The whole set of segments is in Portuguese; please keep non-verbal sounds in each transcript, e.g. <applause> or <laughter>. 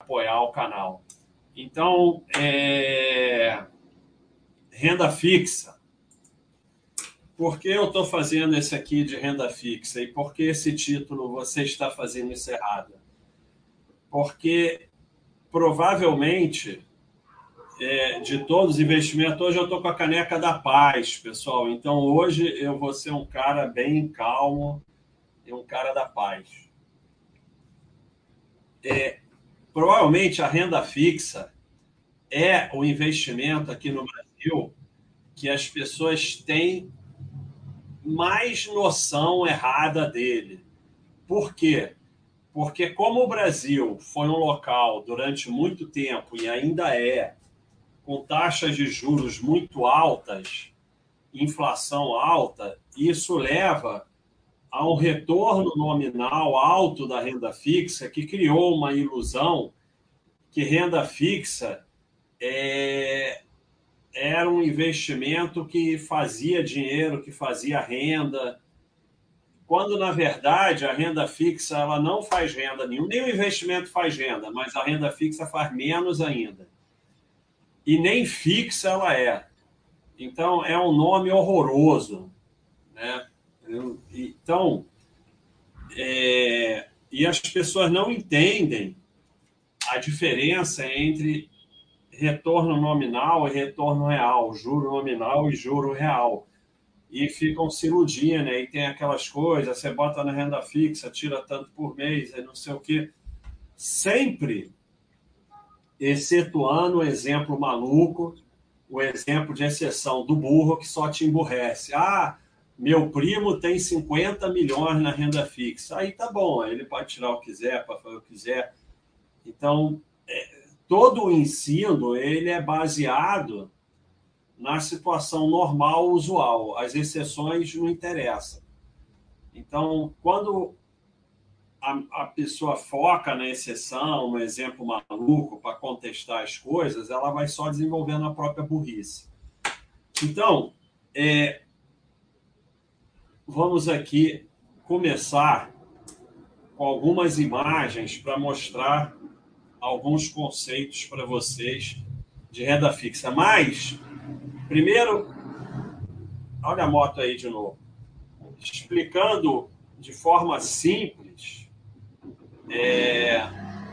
apoiar o canal. Então, é... renda fixa. Por que eu estou fazendo esse aqui de renda fixa? E por que esse título você está fazendo isso errado? Porque provavelmente é, de todos os investimentos, hoje eu estou com a caneca da paz, pessoal. Então hoje eu vou ser um cara bem calmo e um cara da paz. É, provavelmente a renda fixa é o investimento aqui no Brasil que as pessoas têm mais noção errada dele. Por quê? Porque como o Brasil foi um local durante muito tempo e ainda é com taxas de juros muito altas, inflação alta, isso leva a um retorno nominal alto da renda fixa, que criou uma ilusão que renda fixa é, era um investimento que fazia dinheiro, que fazia renda, quando na verdade a renda fixa ela não faz renda nenhuma, nem o investimento faz renda, mas a renda fixa faz menos ainda e nem fixa ela é. Então, é um nome horroroso. Né? Então, é, e as pessoas não entendem a diferença entre retorno nominal e retorno real, juro nominal e juro real. E ficam se iludindo, e tem aquelas coisas, você bota na renda fixa, tira tanto por mês, não sei o quê. Sempre excetuando o exemplo maluco, o exemplo de exceção do burro que só te emburrece. Ah, meu primo tem 50 milhões na renda fixa. Aí tá bom, ele pode tirar o que quiser, para fazer o que quiser. Então, é, todo o ensino ele é baseado na situação normal, usual. As exceções não interessam. Então, quando a, a pessoa foca na exceção, no exemplo maluco, para contestar as coisas, ela vai só desenvolvendo a própria burrice. Então, é, vamos aqui começar com algumas imagens para mostrar alguns conceitos para vocês de renda fixa. Mas, primeiro, olha a moto aí de novo. Explicando de forma simples é,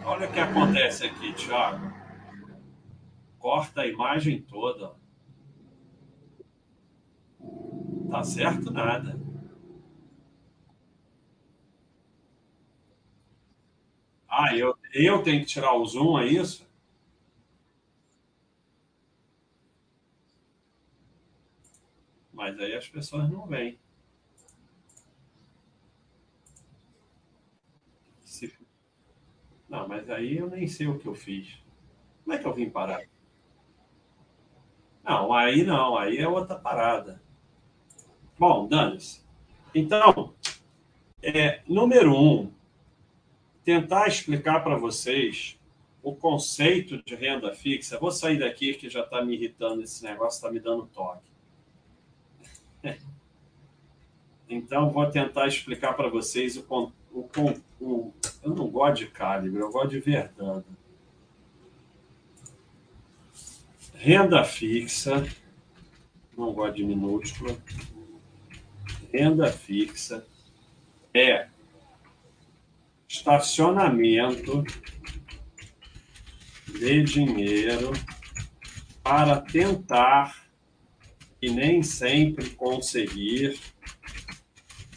olha o que acontece aqui, Thiago. Corta a imagem toda. Tá certo nada. Ah, eu, eu tenho que tirar o zoom, é isso? Mas aí as pessoas não vêm. Não, mas aí eu nem sei o que eu fiz. Como é que eu vim parar? Não, aí não, aí é outra parada. Bom, dane-se. Então, é, número um, tentar explicar para vocês o conceito de renda fixa. Vou sair daqui que já está me irritando esse negócio, está me dando toque. <laughs> Então, vou tentar explicar para vocês o, o, o, Eu não gosto de calibre, eu gosto de verdade. Renda fixa, não gosto de minúscula. Renda fixa é estacionamento de dinheiro para tentar e nem sempre conseguir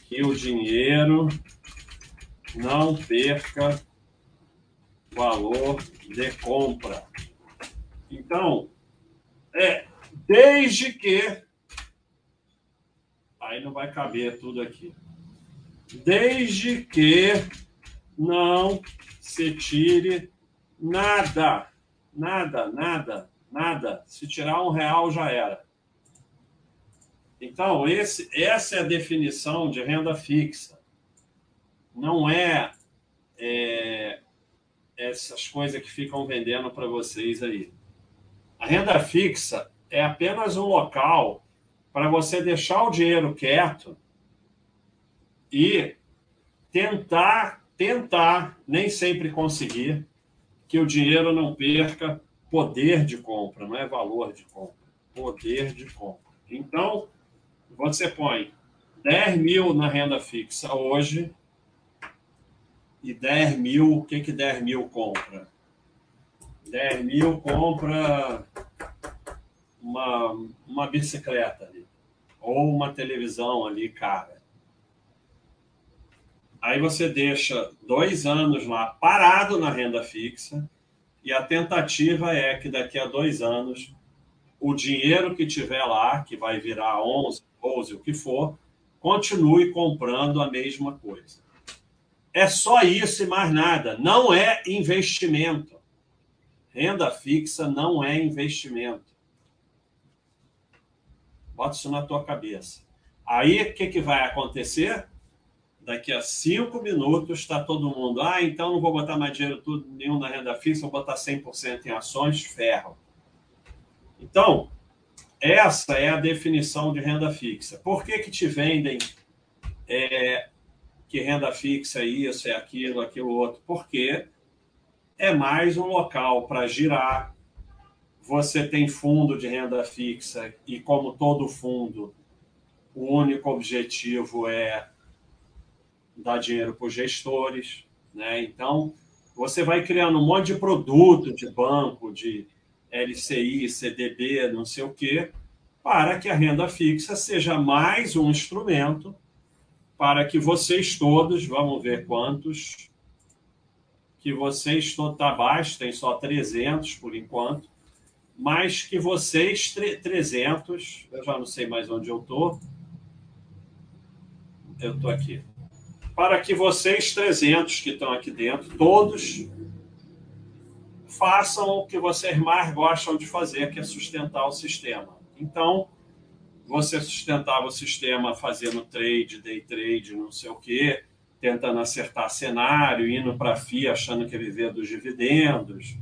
que o dinheiro não perca valor de compra. Então, é desde que aí não vai caber tudo aqui. Desde que não se tire nada, nada, nada, nada. Se tirar um real já era. Então, esse, essa é a definição de renda fixa não é, é essas coisas que ficam vendendo para vocês aí. A renda fixa é apenas um local para você deixar o dinheiro quieto e tentar, tentar, nem sempre conseguir, que o dinheiro não perca poder de compra, não é valor de compra, poder de compra. Então, você põe 10 mil na renda fixa hoje e 10 mil, o que, que 10 mil compra? 10 mil compra uma, uma bicicleta ali, ou uma televisão ali, cara. Aí você deixa dois anos lá parado na renda fixa, e a tentativa é que daqui a dois anos o dinheiro que tiver lá, que vai virar 11, 12, o que for, continue comprando a mesma coisa. É só isso e mais nada. Não é investimento. Renda fixa não é investimento. Bota isso na tua cabeça. Aí, o que, que vai acontecer? Daqui a cinco minutos está todo mundo. Ah, então não vou botar mais dinheiro tudo, nenhum na renda fixa, vou botar 100% em ações, ferro. Então, essa é a definição de renda fixa. Por que, que te vendem é, que renda fixa é isso, é aquilo, aquilo outro? Porque é mais um local para girar. Você tem fundo de renda fixa e, como todo fundo, o único objetivo é dar dinheiro para os gestores. Né? Então, você vai criando um monte de produto de banco, de LCI, CDB, não sei o quê, para que a renda fixa seja mais um instrumento para que vocês todos, vamos ver quantos, que vocês todos, tá baixo, tem só 300 por enquanto, mas que vocês, 300, eu já não sei mais onde eu estou, eu estou aqui, para que vocês, 300 que estão aqui dentro, todos façam o que vocês mais gostam de fazer, que é sustentar o sistema. Então, você sustentava o sistema fazendo trade, day trade, não sei o quê, tentando acertar cenário, indo para a FIA achando que ia viver dos dividendos,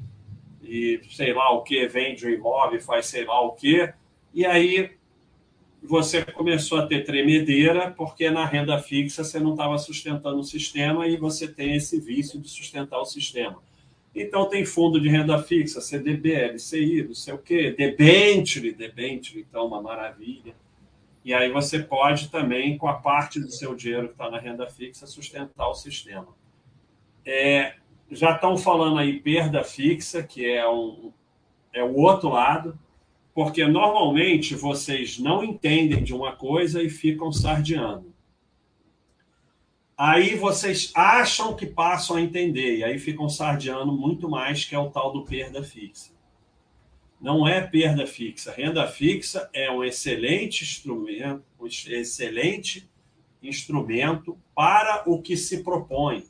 e sei lá o que, vende o imóvel, faz sei lá o que, e aí você começou a ter tremedeira, porque na renda fixa você não estava sustentando o sistema e você tem esse vício de sustentar o sistema. Então, tem fundo de renda fixa, CDB, LCI, não sei o quê, debenture, debenture, então, uma maravilha. E aí você pode também, com a parte do seu dinheiro que está na renda fixa, sustentar o sistema. É, já estão falando aí perda fixa, que é, um, é o outro lado, porque normalmente vocês não entendem de uma coisa e ficam sardeando. Aí vocês acham que passam a entender, e aí ficam sardeando muito mais, que é o tal do perda fixa. Não é perda fixa. Renda fixa é um excelente instrumento, um excelente instrumento para o que se propõe.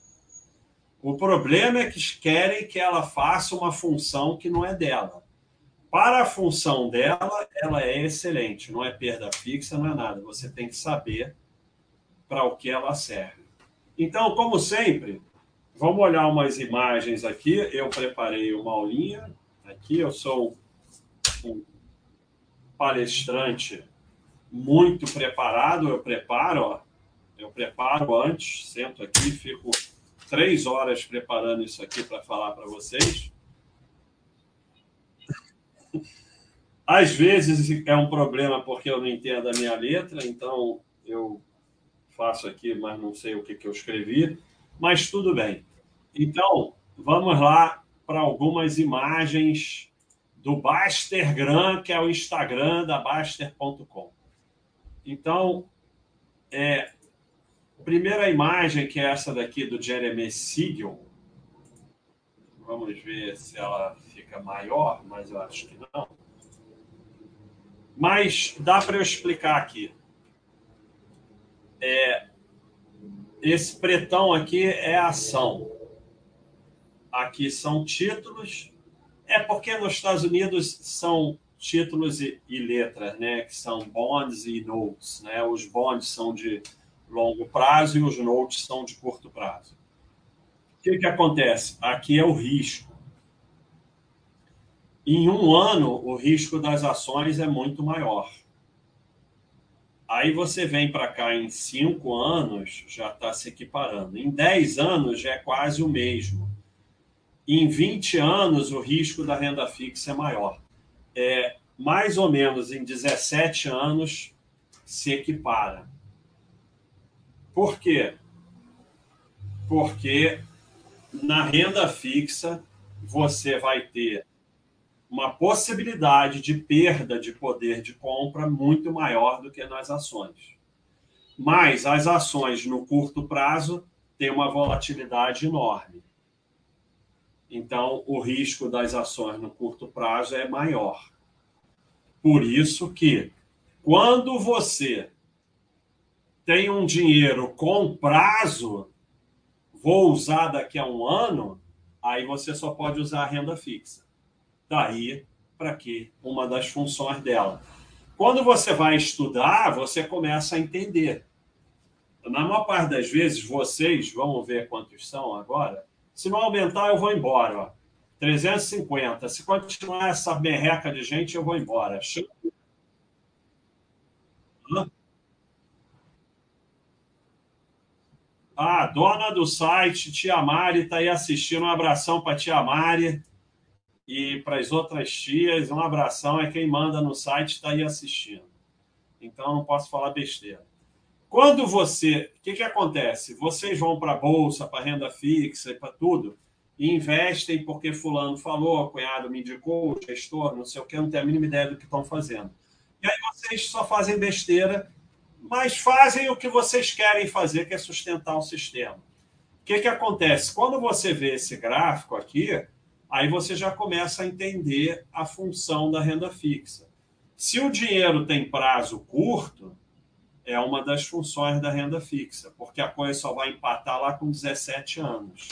O problema é que querem que ela faça uma função que não é dela. Para a função dela, ela é excelente, não é perda fixa, não é nada. Você tem que saber para o que ela serve. Então, como sempre, vamos olhar umas imagens aqui. Eu preparei uma aulinha. Aqui eu sou um palestrante muito preparado. Eu preparo, ó. eu preparo antes, sento aqui, fico três horas preparando isso aqui para falar para vocês. Às vezes é um problema porque eu não entendo a minha letra, então eu faço aqui, mas não sei o que, que eu escrevi, mas tudo bem. Então, vamos lá para algumas imagens do Bastergram, que é o Instagram da Baster.com. Então, é, primeira imagem, que é essa daqui do Jeremy Siegel. Vamos ver se ela fica maior, mas eu acho que não. Mas dá para eu explicar aqui. É, esse pretão aqui é ação. Aqui são títulos. É porque nos Estados Unidos são títulos e, e, letras, né? Que são bonds e notes, né? Os bonds são de longo prazo e os notes são de curto prazo. O que, que acontece? Aqui é o risco. Em um ano, o risco das ações é muito maior. Aí você vem para cá em cinco anos, já está se equiparando. Em dez anos já é quase o mesmo. em 20 anos o risco da renda fixa é maior. É, mais ou menos em 17 anos se equipara. Por quê? Porque na renda fixa você vai ter uma possibilidade de perda de poder de compra muito maior do que nas ações. Mas as ações no curto prazo têm uma volatilidade enorme. Então, o risco das ações no curto prazo é maior. Por isso que, quando você tem um dinheiro com prazo, vou usar daqui a um ano, aí você só pode usar a renda fixa. Daí para que uma das funções dela. Quando você vai estudar, você começa a entender. Na maior parte das vezes, vocês, vamos ver quantos são agora, se não aumentar, eu vou embora. Ó. 350. Se continuar essa merreca de gente, eu vou embora. Ah, dona do site, Tia Mari, está aí assistindo. Um abração para Tia Mari e para as outras tias. Um abração. É quem manda no site, está aí assistindo. Então, não posso falar besteira. Quando você. O que, que acontece? Vocês vão para a bolsa, para renda fixa e para tudo, e investem porque Fulano falou, cunhado me indicou, gestor, não sei o que, não tem a mínima ideia do que estão fazendo. E aí vocês só fazem besteira, mas fazem o que vocês querem fazer, que é sustentar o sistema. O que, que acontece? Quando você vê esse gráfico aqui, aí você já começa a entender a função da renda fixa. Se o dinheiro tem prazo curto, é uma das funções da renda fixa, porque a coisa só vai empatar lá com 17 anos.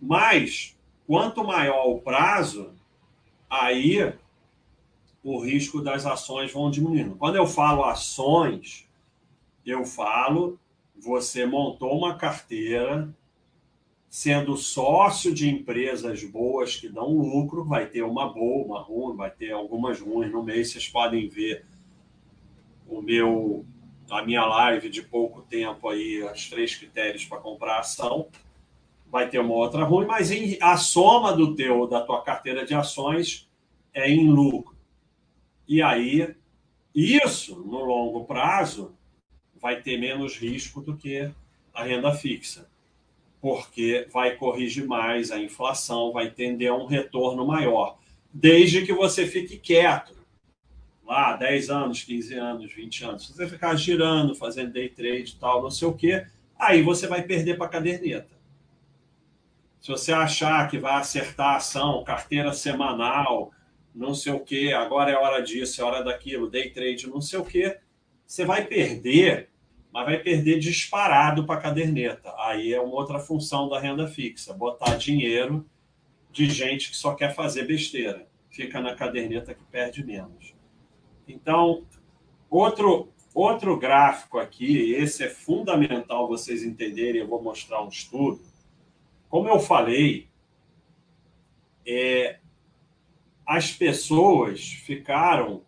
Mas, quanto maior o prazo, aí o risco das ações vão diminuindo. Quando eu falo ações, eu falo você montou uma carteira sendo sócio de empresas boas que dão lucro, vai ter uma boa, uma ruim, vai ter algumas ruins no mês. Vocês podem ver o meu a minha live de pouco tempo aí, os três critérios para comprar ação, vai ter uma outra ruim, mas em, a soma do teu da tua carteira de ações é em lucro. E aí, isso no longo prazo vai ter menos risco do que a renda fixa, porque vai corrigir mais a inflação, vai tender a um retorno maior, desde que você fique quieto. Lá 10 anos, 15 anos, 20 anos, se você ficar girando, fazendo day trade e tal, não sei o quê, aí você vai perder para a caderneta. Se você achar que vai acertar a ação, carteira semanal, não sei o quê, agora é hora disso, é hora daquilo, day trade, não sei o quê, você vai perder, mas vai perder disparado para a caderneta. Aí é uma outra função da renda fixa, botar dinheiro de gente que só quer fazer besteira. Fica na caderneta que perde menos. Então, outro, outro gráfico aqui, esse é fundamental vocês entenderem, eu vou mostrar um estudo. Como eu falei, é, as pessoas ficaram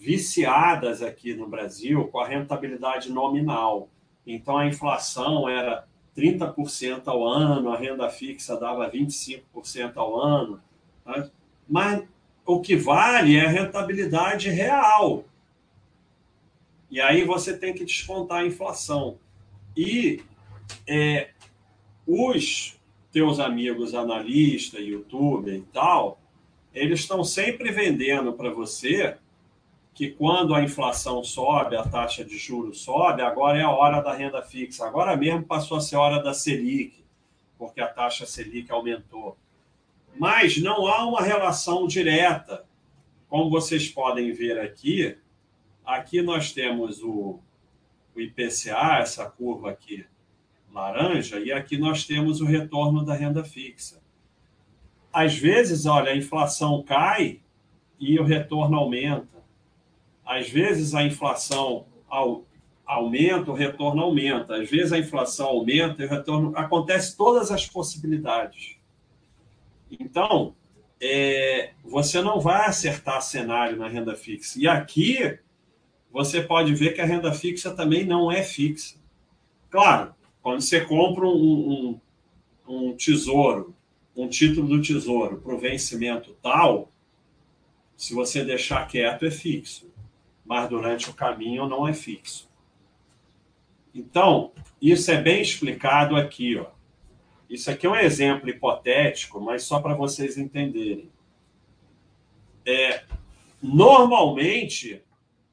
viciadas aqui no Brasil com a rentabilidade nominal. Então, a inflação era 30% ao ano, a renda fixa dava 25% ao ano. Né? Mas o que vale é a rentabilidade real. E aí você tem que descontar a inflação. E é, os teus amigos analistas, youtuber e tal, eles estão sempre vendendo para você que quando a inflação sobe, a taxa de juros sobe, agora é a hora da renda fixa. Agora mesmo passou a ser a hora da Selic, porque a taxa Selic aumentou mas não há uma relação direta. Como vocês podem ver aqui, aqui nós temos o, o IPCA, essa curva aqui laranja, e aqui nós temos o retorno da renda fixa. Às vezes, olha, a inflação cai e o retorno aumenta. Às vezes a inflação aumenta, o retorno aumenta. Às vezes a inflação aumenta e o retorno. Acontece todas as possibilidades. Então, é, você não vai acertar cenário na renda fixa. E aqui você pode ver que a renda fixa também não é fixa. Claro, quando você compra um, um, um tesouro um título do Tesouro para o vencimento tal, se você deixar quieto, é fixo. Mas durante o caminho não é fixo. Então, isso é bem explicado aqui. Ó. Isso aqui é um exemplo hipotético, mas só para vocês entenderem. É, normalmente,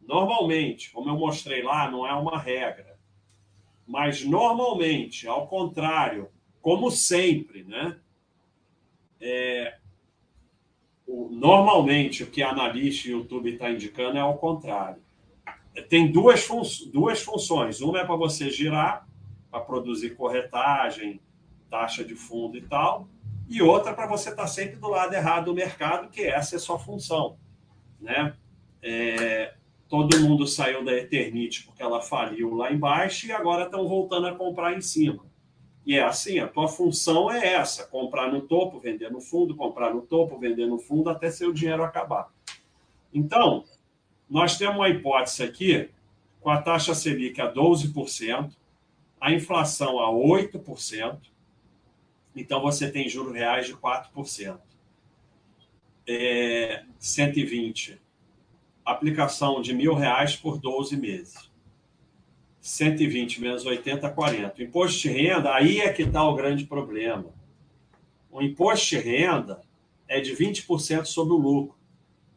normalmente, como eu mostrei lá, não é uma regra. Mas normalmente, ao contrário, como sempre, né? É, normalmente o que analista e YouTube está indicando é ao contrário. Tem duas, fun duas funções. Uma é para você girar, para produzir corretagem, taxa de fundo e tal, e outra para você estar tá sempre do lado errado do mercado, que essa é a sua função. Né? É, todo mundo saiu da Eternite porque ela faliu lá embaixo e agora estão voltando a comprar em cima. E é assim, a tua função é essa: comprar no topo, vender no fundo, comprar no topo, vender no fundo, até seu dinheiro acabar. Então, nós temos uma hipótese aqui, com a taxa Selic a 12%, a inflação a 8%, então você tem juros reais de 4%. É, 120. Aplicação de mil reais por 12 meses. 120 menos 80, 40. O imposto de renda, aí é que está o grande problema. O imposto de renda é de 20% sobre o lucro.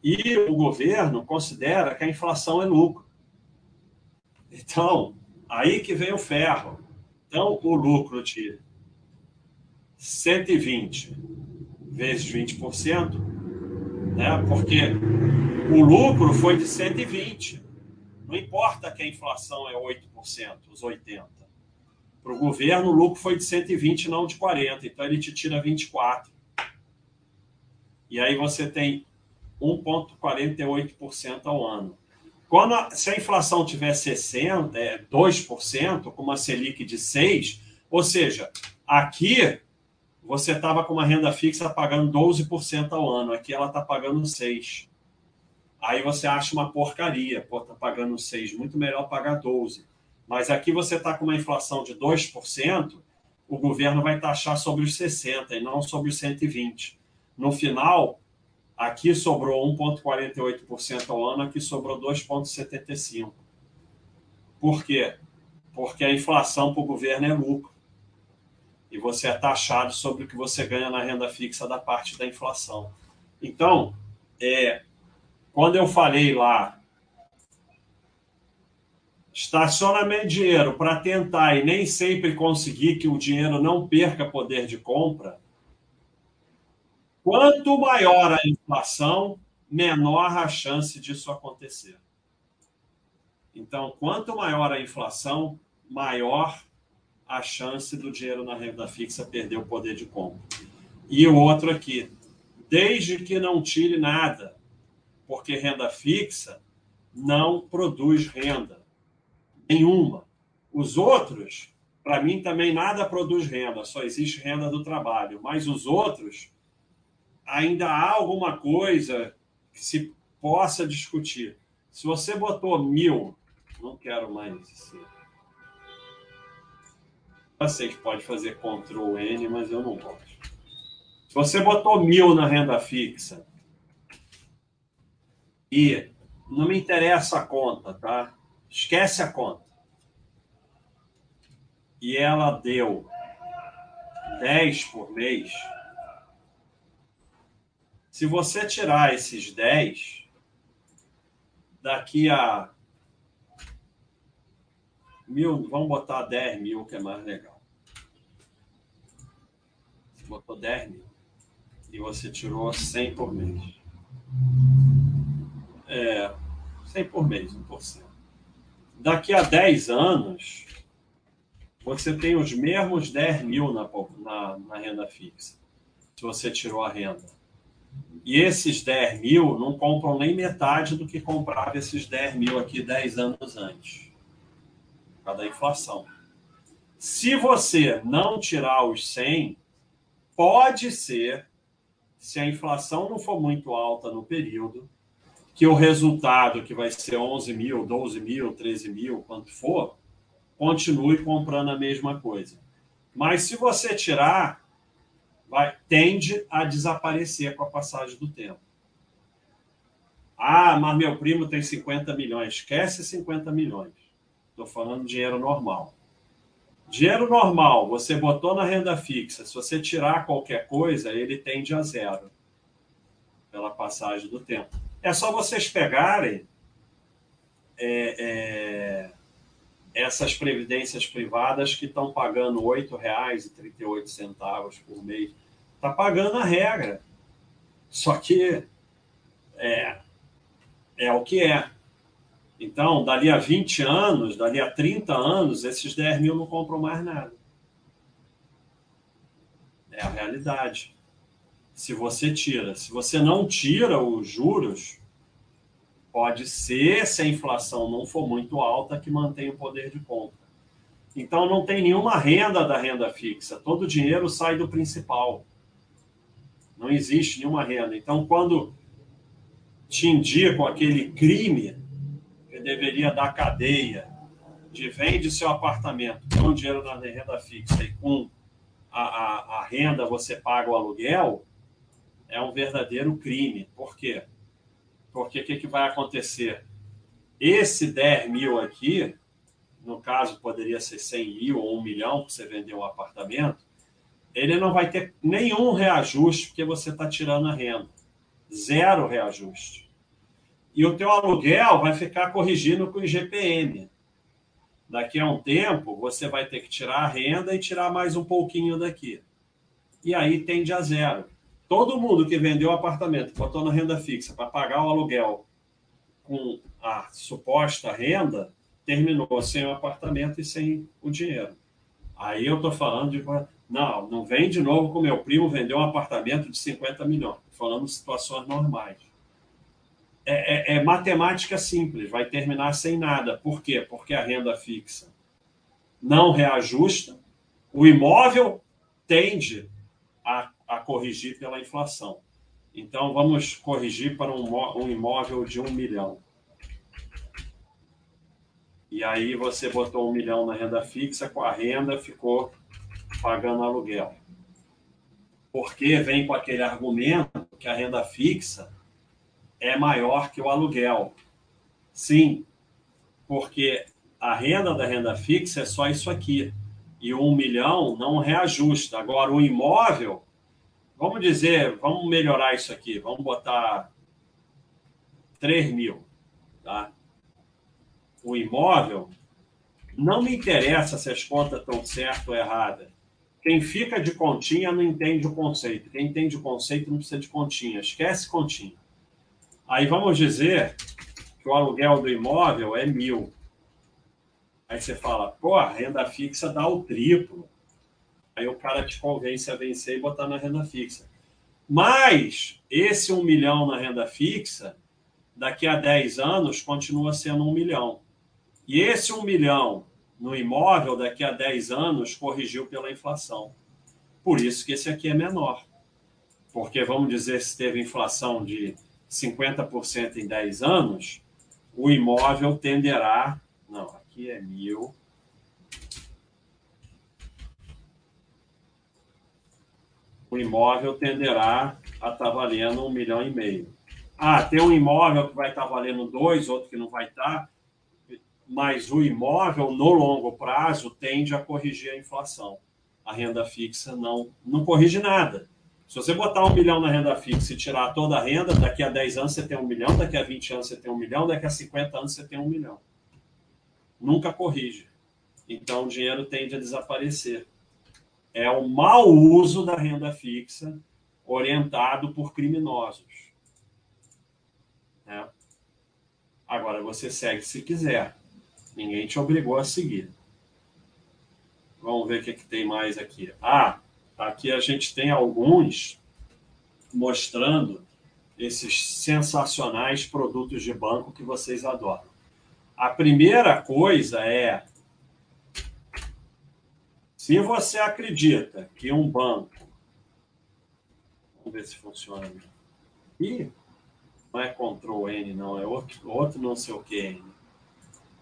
E o governo considera que a inflação é lucro. Então, aí que vem o ferro. Então, o lucro de 120 vezes 20%, né? porque o lucro foi de 120. Não importa que a inflação é 8%, os 80%. Para o governo, o lucro foi de 120, não de 40. Então, ele te tira 24. E aí você tem 1,48% ao ano. Quando a, se a inflação tiver 60%, é 2%, com uma Selic de 6%, ou seja, aqui você estava com uma renda fixa pagando 12% ao ano, aqui ela está pagando 6%. Aí você acha uma porcaria, pô, tá pagando 6, muito melhor pagar 12. Mas aqui você está com uma inflação de 2%, o governo vai taxar sobre os 60 e não sobre os 120. No final, aqui sobrou 1,48% ao ano, aqui sobrou 2,75%. Por quê? Porque a inflação para o governo é lucro. E você é taxado sobre o que você ganha na renda fixa da parte da inflação. Então, é, quando eu falei lá, estacionamento de dinheiro para tentar e nem sempre conseguir que o dinheiro não perca poder de compra, quanto maior a inflação, menor a chance disso acontecer. Então, quanto maior a inflação, maior a chance do dinheiro na renda fixa perder o poder de compra. E o outro aqui, desde que não tire nada porque renda fixa não produz renda nenhuma. Os outros, para mim também nada produz renda, só existe renda do trabalho. Mas os outros, ainda há alguma coisa que se possa discutir. Se você botou mil, não quero mais isso. Eu sei que pode fazer Ctrl N, mas eu não gosto. Se você botou mil na renda fixa e não me interessa a conta, tá? Esquece a conta. E ela deu 10 por mês. Se você tirar esses 10, daqui a mil, vamos botar 10 mil, que é mais legal. Você botou 10 mil e você tirou 100 por mês. É, 100 por mês, 1%. Daqui a 10 anos, você tem os mesmos 10 mil na, na, na renda fixa, se você tirou a renda. E esses 10 mil não compram nem metade do que comprava esses 10 mil aqui 10 anos antes, por causa da inflação. Se você não tirar os 100, pode ser, se a inflação não for muito alta no período, que o resultado, que vai ser 11 mil, 12 mil, 13 mil, quanto for, continue comprando a mesma coisa. Mas se você tirar, vai tende a desaparecer com a passagem do tempo. Ah, mas meu primo tem 50 milhões. Esquece 50 milhões. Estou falando dinheiro normal. Dinheiro normal, você botou na renda fixa. Se você tirar qualquer coisa, ele tende a zero pela passagem do tempo. É só vocês pegarem é, é, essas previdências privadas que estão pagando R$ 8,38 por mês. Está pagando a regra. Só que é, é o que é. Então, dali a 20 anos, dali a 30 anos, esses 10 mil não compram mais nada. É a realidade. Se você tira. Se você não tira os juros, pode ser, se a inflação não for muito alta, que mantém o poder de compra. Então, não tem nenhuma renda da renda fixa. Todo o dinheiro sai do principal. Não existe nenhuma renda. Então, quando te indicam aquele crime que deveria dar cadeia, de vende seu apartamento com dinheiro na renda fixa e com a, a, a renda você paga o aluguel, é um verdadeiro crime. Por quê? Porque o que, que vai acontecer? Esse 10 mil aqui, no caso poderia ser 100 mil ou 1 milhão, para você vender um apartamento, ele não vai ter nenhum reajuste porque você está tirando a renda. Zero reajuste. E o teu aluguel vai ficar corrigindo com o IGPM. Daqui a um tempo, você vai ter que tirar a renda e tirar mais um pouquinho daqui. E aí tende a zero. Todo mundo que vendeu apartamento, botou na renda fixa para pagar o aluguel com a suposta renda, terminou sem o apartamento e sem o dinheiro. Aí eu estou falando de. Não, não vem de novo com meu primo vendeu um apartamento de 50 milhões. Falando de situações normais. É, é, é, matemática simples, vai terminar sem nada. Por quê? Porque a renda fixa não reajusta, o imóvel tende a, a corrigir pela inflação. Então, vamos corrigir para um, imóvel de um milhão. E aí você botou um milhão na renda fixa, com a renda ficou pagando aluguel. Porque vem com aquele argumento que a renda fixa é maior que o aluguel. Sim, porque a renda da renda fixa é só isso aqui. E um milhão não reajusta. Agora, o imóvel, vamos dizer, vamos melhorar isso aqui, vamos botar 3 mil. Tá? O imóvel, não me interessa se as contas estão certas ou erradas. Quem fica de continha não entende o conceito. Quem entende o conceito não precisa de continha. Esquece continha. Aí vamos dizer que o aluguel do imóvel é mil. Aí você fala, pô, a renda fixa dá o triplo. Aí o cara te convence a vencer e botar na renda fixa. Mas esse um milhão na renda fixa, daqui a 10 anos, continua sendo um milhão. E esse um milhão no imóvel, daqui a 10 anos, corrigiu pela inflação. Por isso que esse aqui é menor. Porque, vamos dizer, se teve inflação de 50% em 10 anos, o imóvel tenderá. Não, aqui é mil. O imóvel tenderá a estar tá valendo um milhão e meio. Ah, tem um imóvel que vai estar tá valendo dois, outro que não vai estar. Tá mas o imóvel, no longo prazo, tende a corrigir a inflação. A renda fixa não, não corrige nada. Se você botar um milhão na renda fixa e tirar toda a renda, daqui a 10 anos você tem um milhão, daqui a 20 anos você tem um milhão, daqui a 50 anos você tem um milhão. Nunca corrige. Então o dinheiro tende a desaparecer. É o mau uso da renda fixa orientado por criminosos. É. Agora você segue se quiser. Ninguém te obrigou a seguir. Vamos ver o que, que tem mais aqui. Ah, aqui a gente tem alguns mostrando esses sensacionais produtos de banco que vocês adoram. A primeira coisa é se você acredita que um banco. Vamos ver se funciona. Ih, não é Ctrl N, não, é outro, outro não sei o que N.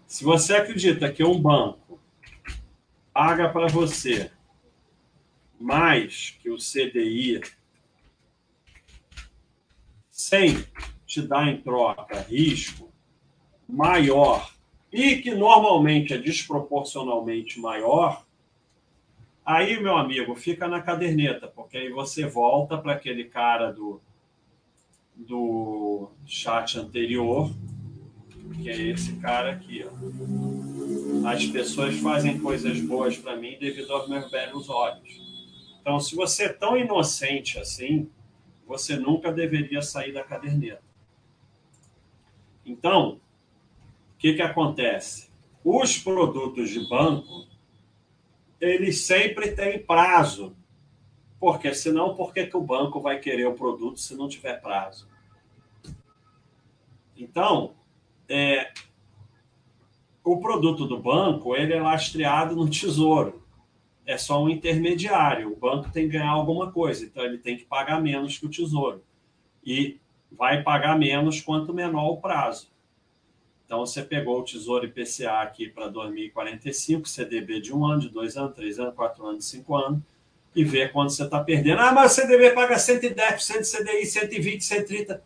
Se você acredita que um banco paga para você mais que o CDI sem te dar em troca risco maior e que normalmente é desproporcionalmente maior, aí, meu amigo, fica na caderneta, porque aí você volta para aquele cara do, do chat anterior, que é esse cara aqui. Ó. As pessoas fazem coisas boas para mim devido aos meus belos olhos. Então, se você é tão inocente assim, você nunca deveria sair da caderneta. Então, o que, que acontece? Os produtos de banco, eles sempre têm prazo. Porque senão, por que, que o banco vai querer o produto se não tiver prazo? Então, é, o produto do banco ele é lastreado no tesouro. É só um intermediário. O banco tem que ganhar alguma coisa, então ele tem que pagar menos que o tesouro. E vai pagar menos quanto menor o prazo. Então, você pegou o Tesouro IPCA aqui para 2045, CDB de um ano, de dois anos, três anos, quatro anos, cinco anos, e vê quanto você está perdendo. Ah, mas o CDB paga 110% de CDI, 120, 130.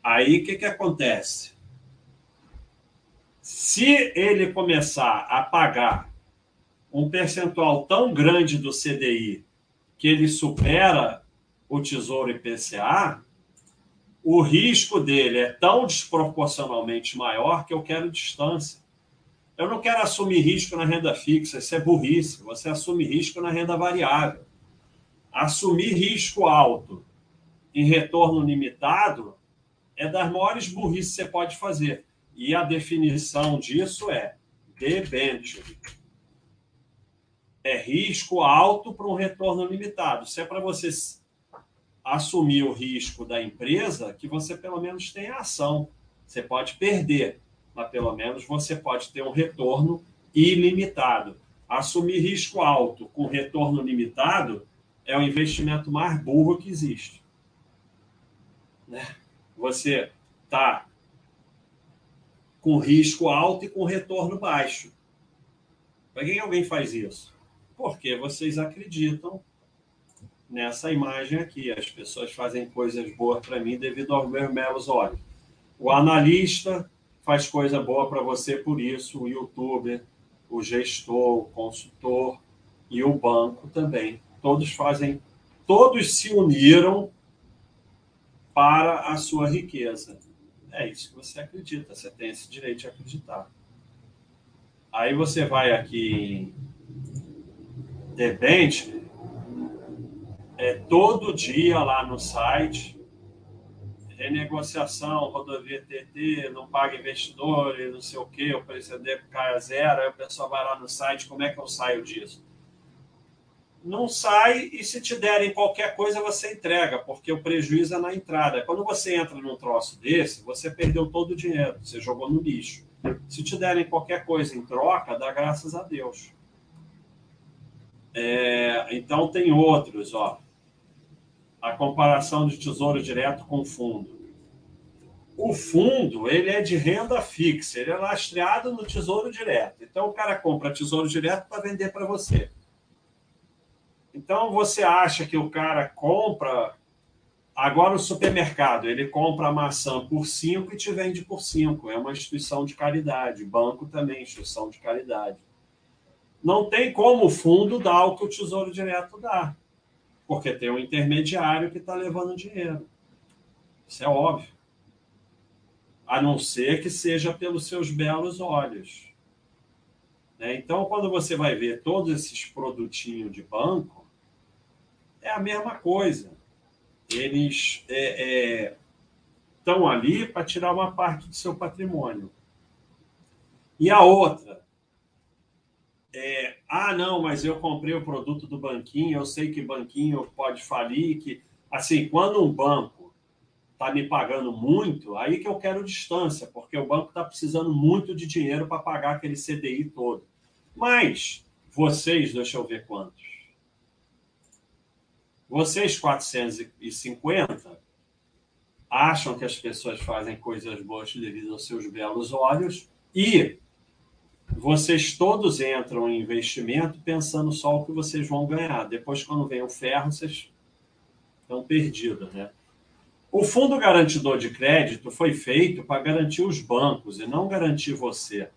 Aí, o que, que acontece? Se ele começar a pagar um percentual tão grande do CDI que ele supera o Tesouro IPCA, o risco dele é tão desproporcionalmente maior que eu quero distância. Eu não quero assumir risco na renda fixa, isso é burrice. Você assume risco na renda variável. Assumir risco alto em retorno limitado é das maiores burrices que você pode fazer. E a definição disso é debenture. É risco alto para um retorno limitado. Se é para você assumir o risco da empresa, que você pelo menos tenha ação. Você pode perder, mas pelo menos você pode ter um retorno ilimitado. Assumir risco alto com retorno limitado é o investimento mais burro que existe. Né? Você está com risco alto e com retorno baixo. Para que alguém faz isso? Porque vocês acreditam nessa imagem aqui. As pessoas fazem coisas boas para mim devido aos meus belos olhos. O analista faz coisa boa para você por isso, o youtuber, o gestor, o consultor e o banco também. Todos fazem, todos se uniram para a sua riqueza. É isso que você acredita, você tem esse direito de acreditar. Aí você vai aqui em debente, é, todo dia lá no site, renegociação, rodovia TT, não paga investidor, não sei o quê, o precedente cai a zero, aí o pessoal vai lá no site, como é que eu saio disso? Não sai e se te derem qualquer coisa você entrega, porque o prejuízo é na entrada. Quando você entra num troço desse, você perdeu todo o dinheiro, você jogou no lixo. Se te derem qualquer coisa em troca, dá graças a Deus. É, então tem outros, ó a comparação de tesouro direto com fundo. O fundo, ele é de renda fixa, ele é lastreado no tesouro direto. Então, o cara compra tesouro direto para vender para você. Então, você acha que o cara compra. Agora, o supermercado, ele compra a maçã por 5 e te vende por 5. É uma instituição de caridade. Banco também, instituição de caridade. Não tem como o fundo dar o que o tesouro direto dá porque tem um intermediário que está levando dinheiro. Isso é óbvio. A não ser que seja pelos seus belos olhos. Né? Então, quando você vai ver todos esses produtinhos de banco, é a mesma coisa. Eles estão é, é, ali para tirar uma parte do seu patrimônio. E a outra, é, ah, não, mas eu comprei o produto do banquinho, eu sei que banquinho pode falir, que assim, quando um banco está me pagando muito, aí que eu quero distância, porque o banco está precisando muito de dinheiro para pagar aquele CDI todo. Mas vocês, deixa eu ver quantos. Vocês 450 acham que as pessoas fazem coisas boas devido aos seus belos olhos e vocês todos entram em investimento pensando só o que vocês vão ganhar. Depois, quando vem o ferro, vocês estão perdidos, né? O fundo garantidor de crédito foi feito para garantir os bancos e não garantir você.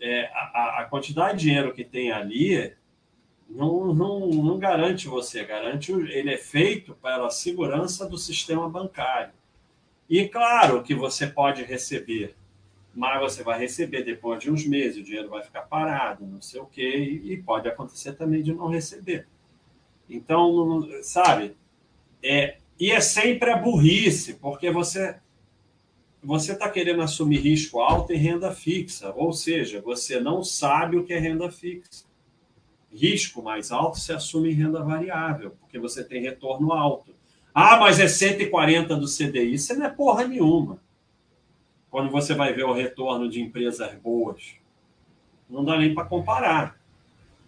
É, a, a, quantidade de dinheiro que tem ali não, não, não garante você, garante ele é feito para a segurança do sistema bancário. E claro que você pode receber, mas você vai receber depois de uns meses, o dinheiro vai ficar parado, não sei o quê, e pode acontecer também de não receber. Então, sabe, é, e é sempre a burrice, porque você você está querendo assumir risco alto em renda fixa, ou seja, você não sabe o que é renda fixa. Risco mais alto se assume em renda variável, porque você tem retorno alto. Ah, mas é 140 do CDI. Isso não é porra nenhuma. Quando você vai ver o retorno de empresas boas, não dá nem para comparar.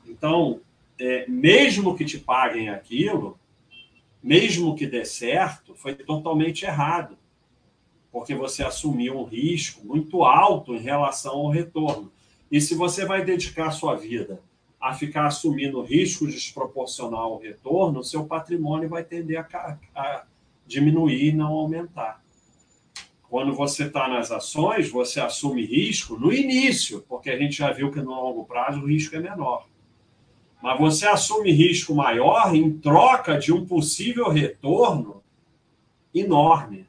Então, é, mesmo que te paguem aquilo, mesmo que dê certo, foi totalmente errado, porque você assumiu um risco muito alto em relação ao retorno. E se você vai dedicar sua vida a ficar assumindo risco desproporcional ao retorno, seu patrimônio vai tender a, a diminuir e não aumentar. Quando você está nas ações, você assume risco no início, porque a gente já viu que no longo prazo o risco é menor mas você assume risco maior em troca de um possível retorno enorme.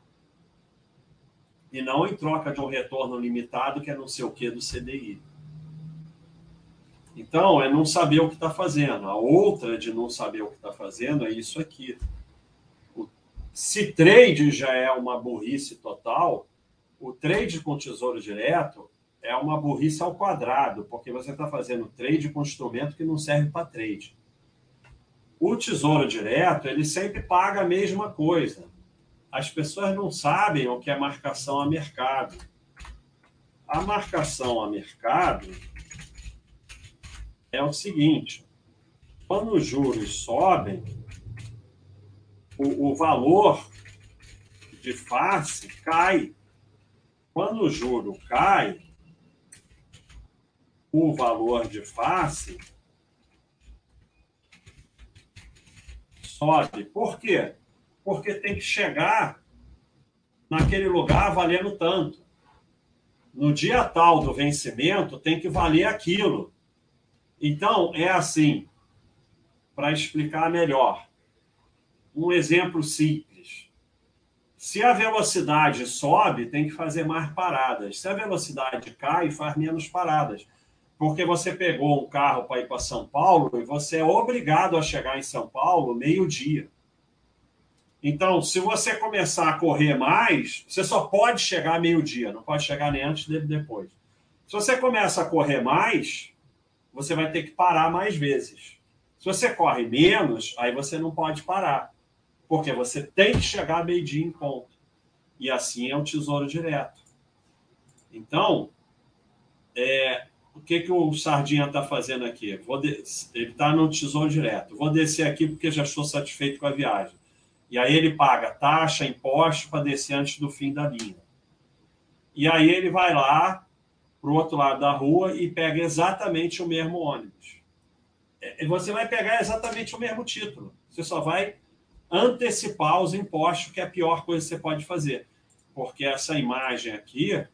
E não em troca de um retorno limitado, que é não sei o que do CDI. Então, é não saber o que está fazendo. A outra de não saber o que está fazendo é isso aqui. Se trade já é uma burrice total, o trade com tesouro direto é uma burrice ao quadrado, porque você está fazendo trade com instrumento que não serve para trade. O tesouro direto, ele sempre paga a mesma coisa. As pessoas não sabem o que é marcação a mercado. A marcação a mercado é o seguinte: quando os juros sobem, o, o valor de face cai. Quando o juro cai, o valor de face sobe. Por quê? Porque tem que chegar naquele lugar valendo tanto. No dia tal do vencimento, tem que valer aquilo. Então, é assim, para explicar melhor. Um exemplo simples. Se a velocidade sobe, tem que fazer mais paradas. Se a velocidade cai, faz menos paradas porque você pegou um carro para ir para São Paulo e você é obrigado a chegar em São Paulo meio-dia. Então, se você começar a correr mais, você só pode chegar meio-dia, não pode chegar nem antes nem depois. Se você começa a correr mais, você vai ter que parar mais vezes. Se você corre menos, aí você não pode parar, porque você tem que chegar meio-dia em ponto. E assim é o tesouro direto. Então, é, o que, que o Sardinha está fazendo aqui? Ele está no Tesouro Direto. Vou descer aqui porque já estou satisfeito com a viagem. E aí ele paga taxa, imposto para descer antes do fim da linha. E aí ele vai lá para o outro lado da rua e pega exatamente o mesmo ônibus. É, você vai pegar exatamente o mesmo título. Você só vai antecipar os impostos, que é a pior coisa que você pode fazer. Porque essa imagem aqui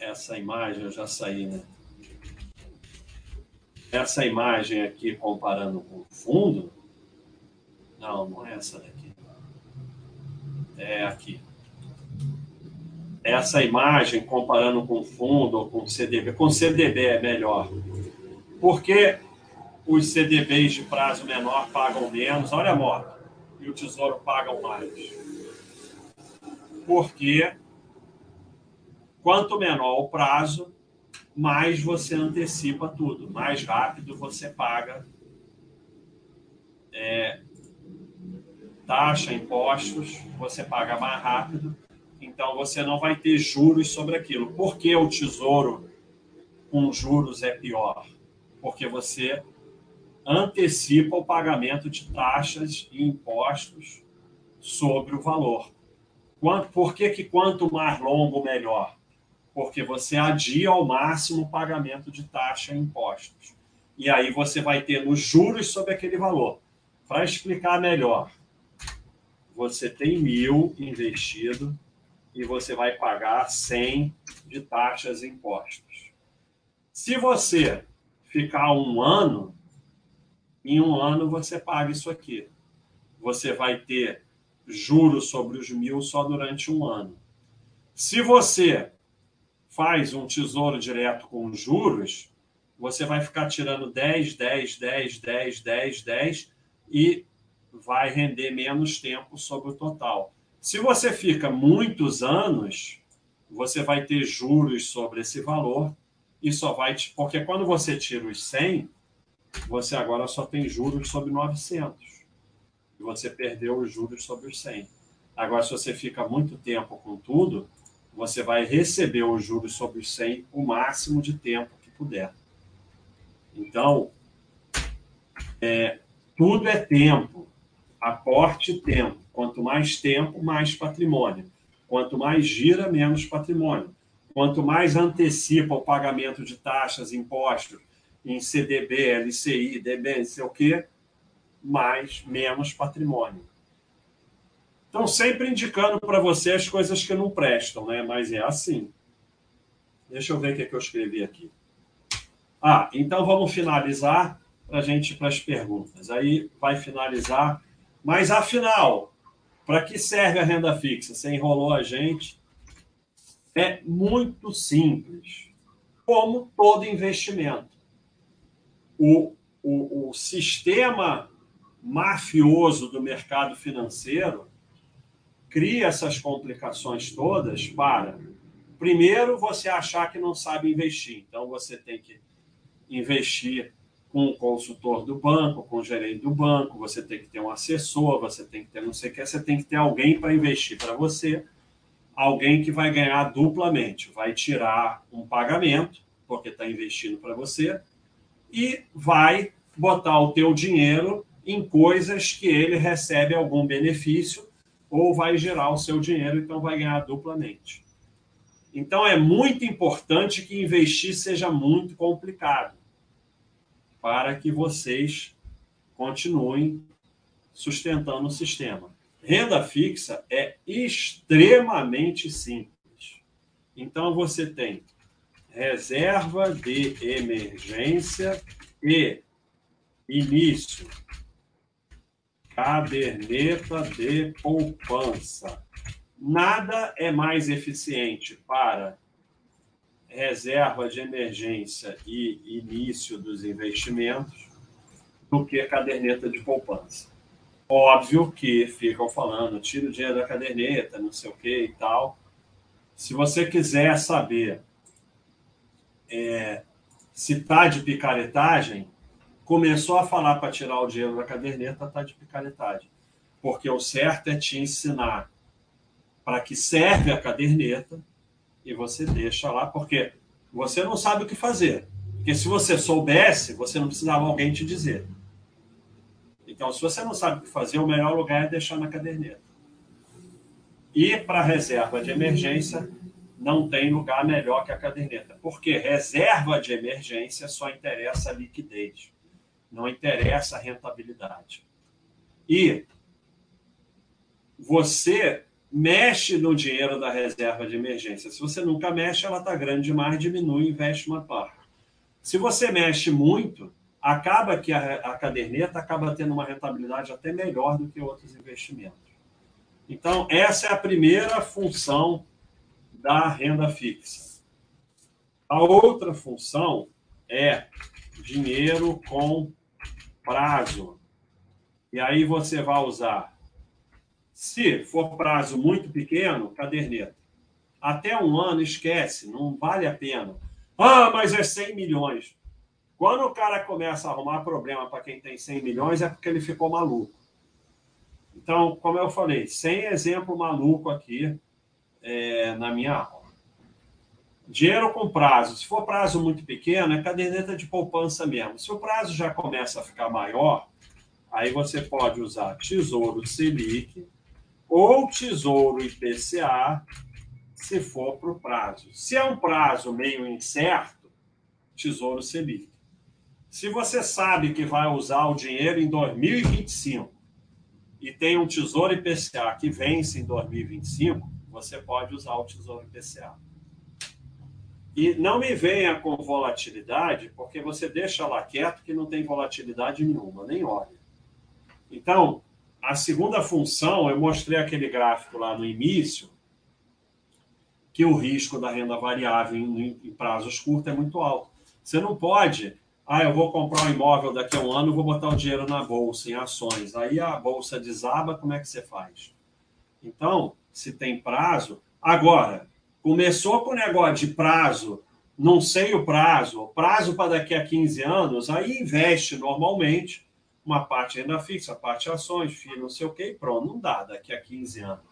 essa imagem, eu já saí, né? Essa imagem aqui comparando com o fundo, não, não é essa daqui. É aqui. Essa imagem comparando com fundo ou com CDB. Com CDB é melhor. Porque os CDBs de prazo menor pagam menos, olha a moto, e o Tesouro pagam mais. Porque Quanto menor o prazo, mais você antecipa tudo, mais rápido você paga é, taxa, impostos, você paga mais rápido, então você não vai ter juros sobre aquilo. Por que o tesouro com juros é pior? Porque você antecipa o pagamento de taxas e impostos sobre o valor. Por que, que quanto mais longo, melhor? porque você adia ao máximo o pagamento de taxa e impostos. E aí você vai ter nos juros sobre aquele valor. para explicar melhor, você tem mil investido e você vai pagar 100 de taxas e impostos. Se você ficar um ano, em um ano você paga isso aqui. Você vai ter juros sobre os mil só durante um ano. Se você faz um tesouro direto com juros, você vai ficar tirando 10, 10, 10, 10, 10, 10 e vai render menos tempo sobre o total. Se você fica muitos anos, você vai ter juros sobre esse valor e só vai te... porque quando você tira os 100, você agora só tem juros sobre 900. E você perdeu os juros sobre os 100. Agora, se você fica muito tempo com tudo, você vai receber os juros sobre os 100 o máximo de tempo que puder. Então, é, tudo é tempo. Aporte tempo. Quanto mais tempo, mais patrimônio. Quanto mais gira, menos patrimônio. Quanto mais antecipa o pagamento de taxas, impostos em CDB, LCI, DB, sei o quê, mais, menos patrimônio. Então, sempre indicando para você as coisas que não prestam, né? Mas é assim. Deixa eu ver o que, é que eu escrevi aqui. Ah, então vamos finalizar para a gente para as perguntas. Aí vai finalizar. Mas afinal, para que serve a renda fixa? Você enrolou a gente. É muito simples. Como todo investimento. O, o, o sistema mafioso do mercado financeiro cria essas complicações todas para, primeiro, você achar que não sabe investir. Então, você tem que investir com o consultor do banco, com o gerente do banco, você tem que ter um assessor, você tem que ter não sei o que, você tem que ter alguém para investir para você, alguém que vai ganhar duplamente, vai tirar um pagamento, porque está investindo para você, e vai botar o teu dinheiro em coisas que ele recebe algum benefício ou vai gerar o seu dinheiro, então vai ganhar duplamente. Então é muito importante que investir seja muito complicado para que vocês continuem sustentando o sistema. Renda fixa é extremamente simples. Então você tem reserva de emergência e início caderneta de poupança. Nada é mais eficiente para reserva de emergência e início dos investimentos do que caderneta de poupança. Óbvio que ficam falando, tira o dinheiro da caderneta, não sei o que e tal. Se você quiser saber é, se está de picaretagem, começou a falar para tirar o dinheiro da caderneta, está de picaretagem. Porque o certo é te ensinar para que serve a caderneta e você deixa lá, porque você não sabe o que fazer. Porque se você soubesse, você não precisava alguém te dizer. Então, se você não sabe o que fazer, o melhor lugar é deixar na caderneta. E para reserva de emergência, não tem lugar melhor que a caderneta. Porque reserva de emergência só interessa a liquidez não interessa a rentabilidade. E você mexe no dinheiro da reserva de emergência. Se você nunca mexe, ela está grande demais, diminui investe uma parte. Se você mexe muito, acaba que a, a caderneta acaba tendo uma rentabilidade até melhor do que outros investimentos. Então, essa é a primeira função da renda fixa. A outra função é dinheiro com prazo. E aí você vai usar, se for prazo muito pequeno, caderneta. Até um ano, esquece, não vale a pena. Ah, mas é 100 milhões. Quando o cara começa a arrumar problema para quem tem 100 milhões, é porque ele ficou maluco. Então, como eu falei, sem exemplo maluco aqui é, na minha aula. Dinheiro com prazo. Se for prazo muito pequeno, é caderneta de poupança mesmo. Se o prazo já começa a ficar maior, aí você pode usar Tesouro Selic ou Tesouro IPCA, se for para o prazo. Se é um prazo meio incerto, Tesouro Selic. Se você sabe que vai usar o dinheiro em 2025 e tem um Tesouro IPCA que vence em 2025, você pode usar o Tesouro IPCA. E não me venha com volatilidade, porque você deixa lá quieto que não tem volatilidade nenhuma, nem olha. Então, a segunda função, eu mostrei aquele gráfico lá no início, que o risco da renda variável em, em prazos curtos é muito alto. Você não pode, ah, eu vou comprar um imóvel daqui a um ano, vou botar o dinheiro na bolsa, em ações. Aí a bolsa desaba, como é que você faz? Então, se tem prazo. Agora, começou com o negócio de prazo, não sei o prazo, prazo para daqui a 15 anos, aí investe normalmente uma parte renda fixa, parte ações, FII, não sei o que, pronto, não dá daqui a 15 anos.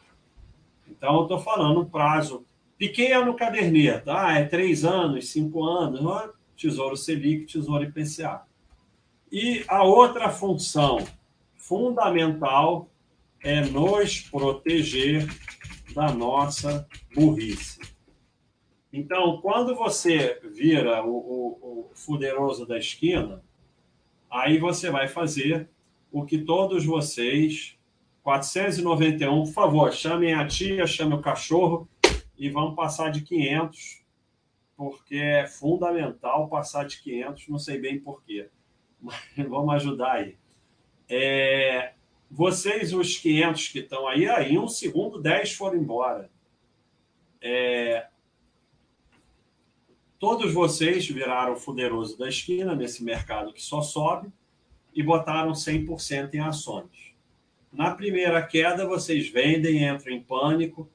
Então, eu estou falando um prazo pequeno caderneta, ah, é três anos, cinco anos? Tesouro Selic, Tesouro IPCA. E a outra função fundamental é nos proteger da nossa burrice. Então, quando você vira o, o, o fuderoso da esquina, aí você vai fazer o que todos vocês, 491, por favor, chamem a tia, chamem o cachorro e vamos passar de 500, porque é fundamental passar de 500, não sei bem porquê, <laughs> mas vamos ajudar aí. É, vocês, os 500 que estão aí, aí em um segundo, 10 foram embora. É, todos vocês viraram fuderoso da esquina nesse mercado que só sobe e botaram 100% em ações. Na primeira queda, vocês vendem, entram em pânico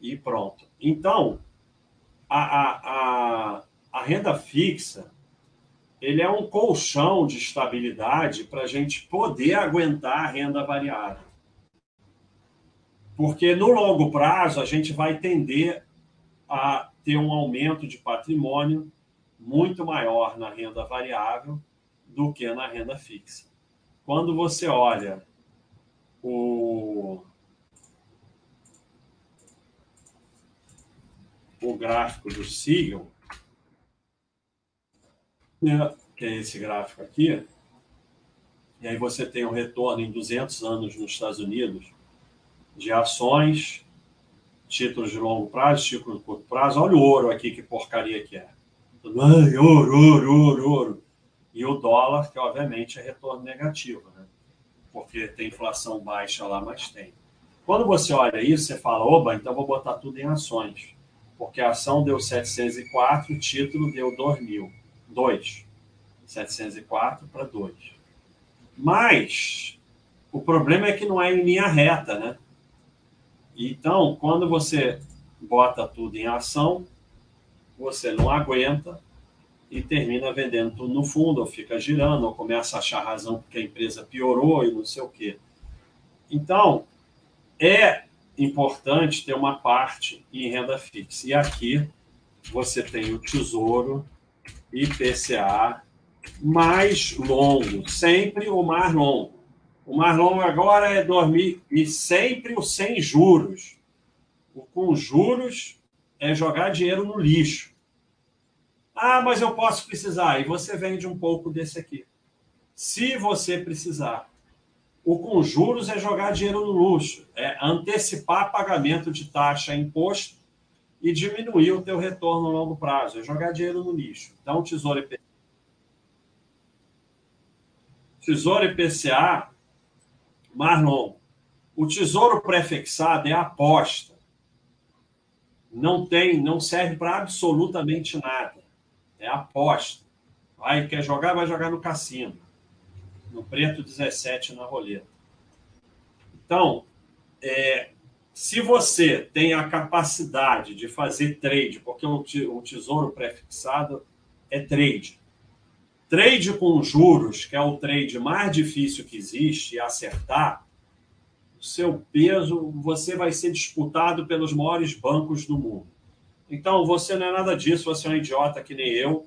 e pronto. Então, a, a, a, a renda fixa ele é um colchão de estabilidade para a gente poder aguentar a renda variável. Porque no longo prazo a gente vai tender a ter um aumento de patrimônio muito maior na renda variável do que na renda fixa. Quando você olha o, o gráfico do Siegel, que é esse gráfico aqui, e aí você tem um retorno em 200 anos nos Estados Unidos de ações, títulos de longo prazo, títulos de curto prazo. Olha o ouro aqui, que porcaria que é. Ai, ouro, ouro, ouro, ouro. E o dólar, que obviamente é retorno negativo, né? porque tem inflação baixa lá, mas tem. Quando você olha isso, você fala, oba, então vou botar tudo em ações. Porque a ação deu 704, o título deu 2 mil. 2. 704 para 2. Mas o problema é que não é em linha reta, né? Então, quando você bota tudo em ação, você não aguenta e termina vendendo tudo no fundo, ou fica girando, ou começa a achar razão porque a empresa piorou e não sei o quê. Então, é importante ter uma parte em renda fixa. E aqui você tem o Tesouro IPCA mais longo, sempre o mais longo. O mais longo agora é dormir e sempre o sem juros. O com juros é jogar dinheiro no lixo. Ah, mas eu posso precisar. E você vende um pouco desse aqui. Se você precisar. O com juros é jogar dinheiro no luxo, é antecipar pagamento de taxa, imposto e diminuir o teu retorno a longo prazo, é jogar dinheiro no lixo. Então, Tesouro IPCA. Tesouro IPCA, mais longo. O Tesouro prefixado é aposta. Não tem, não serve para absolutamente nada. É aposta. Vai, quer jogar, vai jogar no cassino. No preto 17 na roleta. Então, é, se você tem a capacidade de fazer trade, porque o tesouro prefixado é trade. Trade com juros, que é o trade mais difícil que existe, acertar, o seu peso, você vai ser disputado pelos maiores bancos do mundo. Então, você não é nada disso, você é um idiota que nem eu.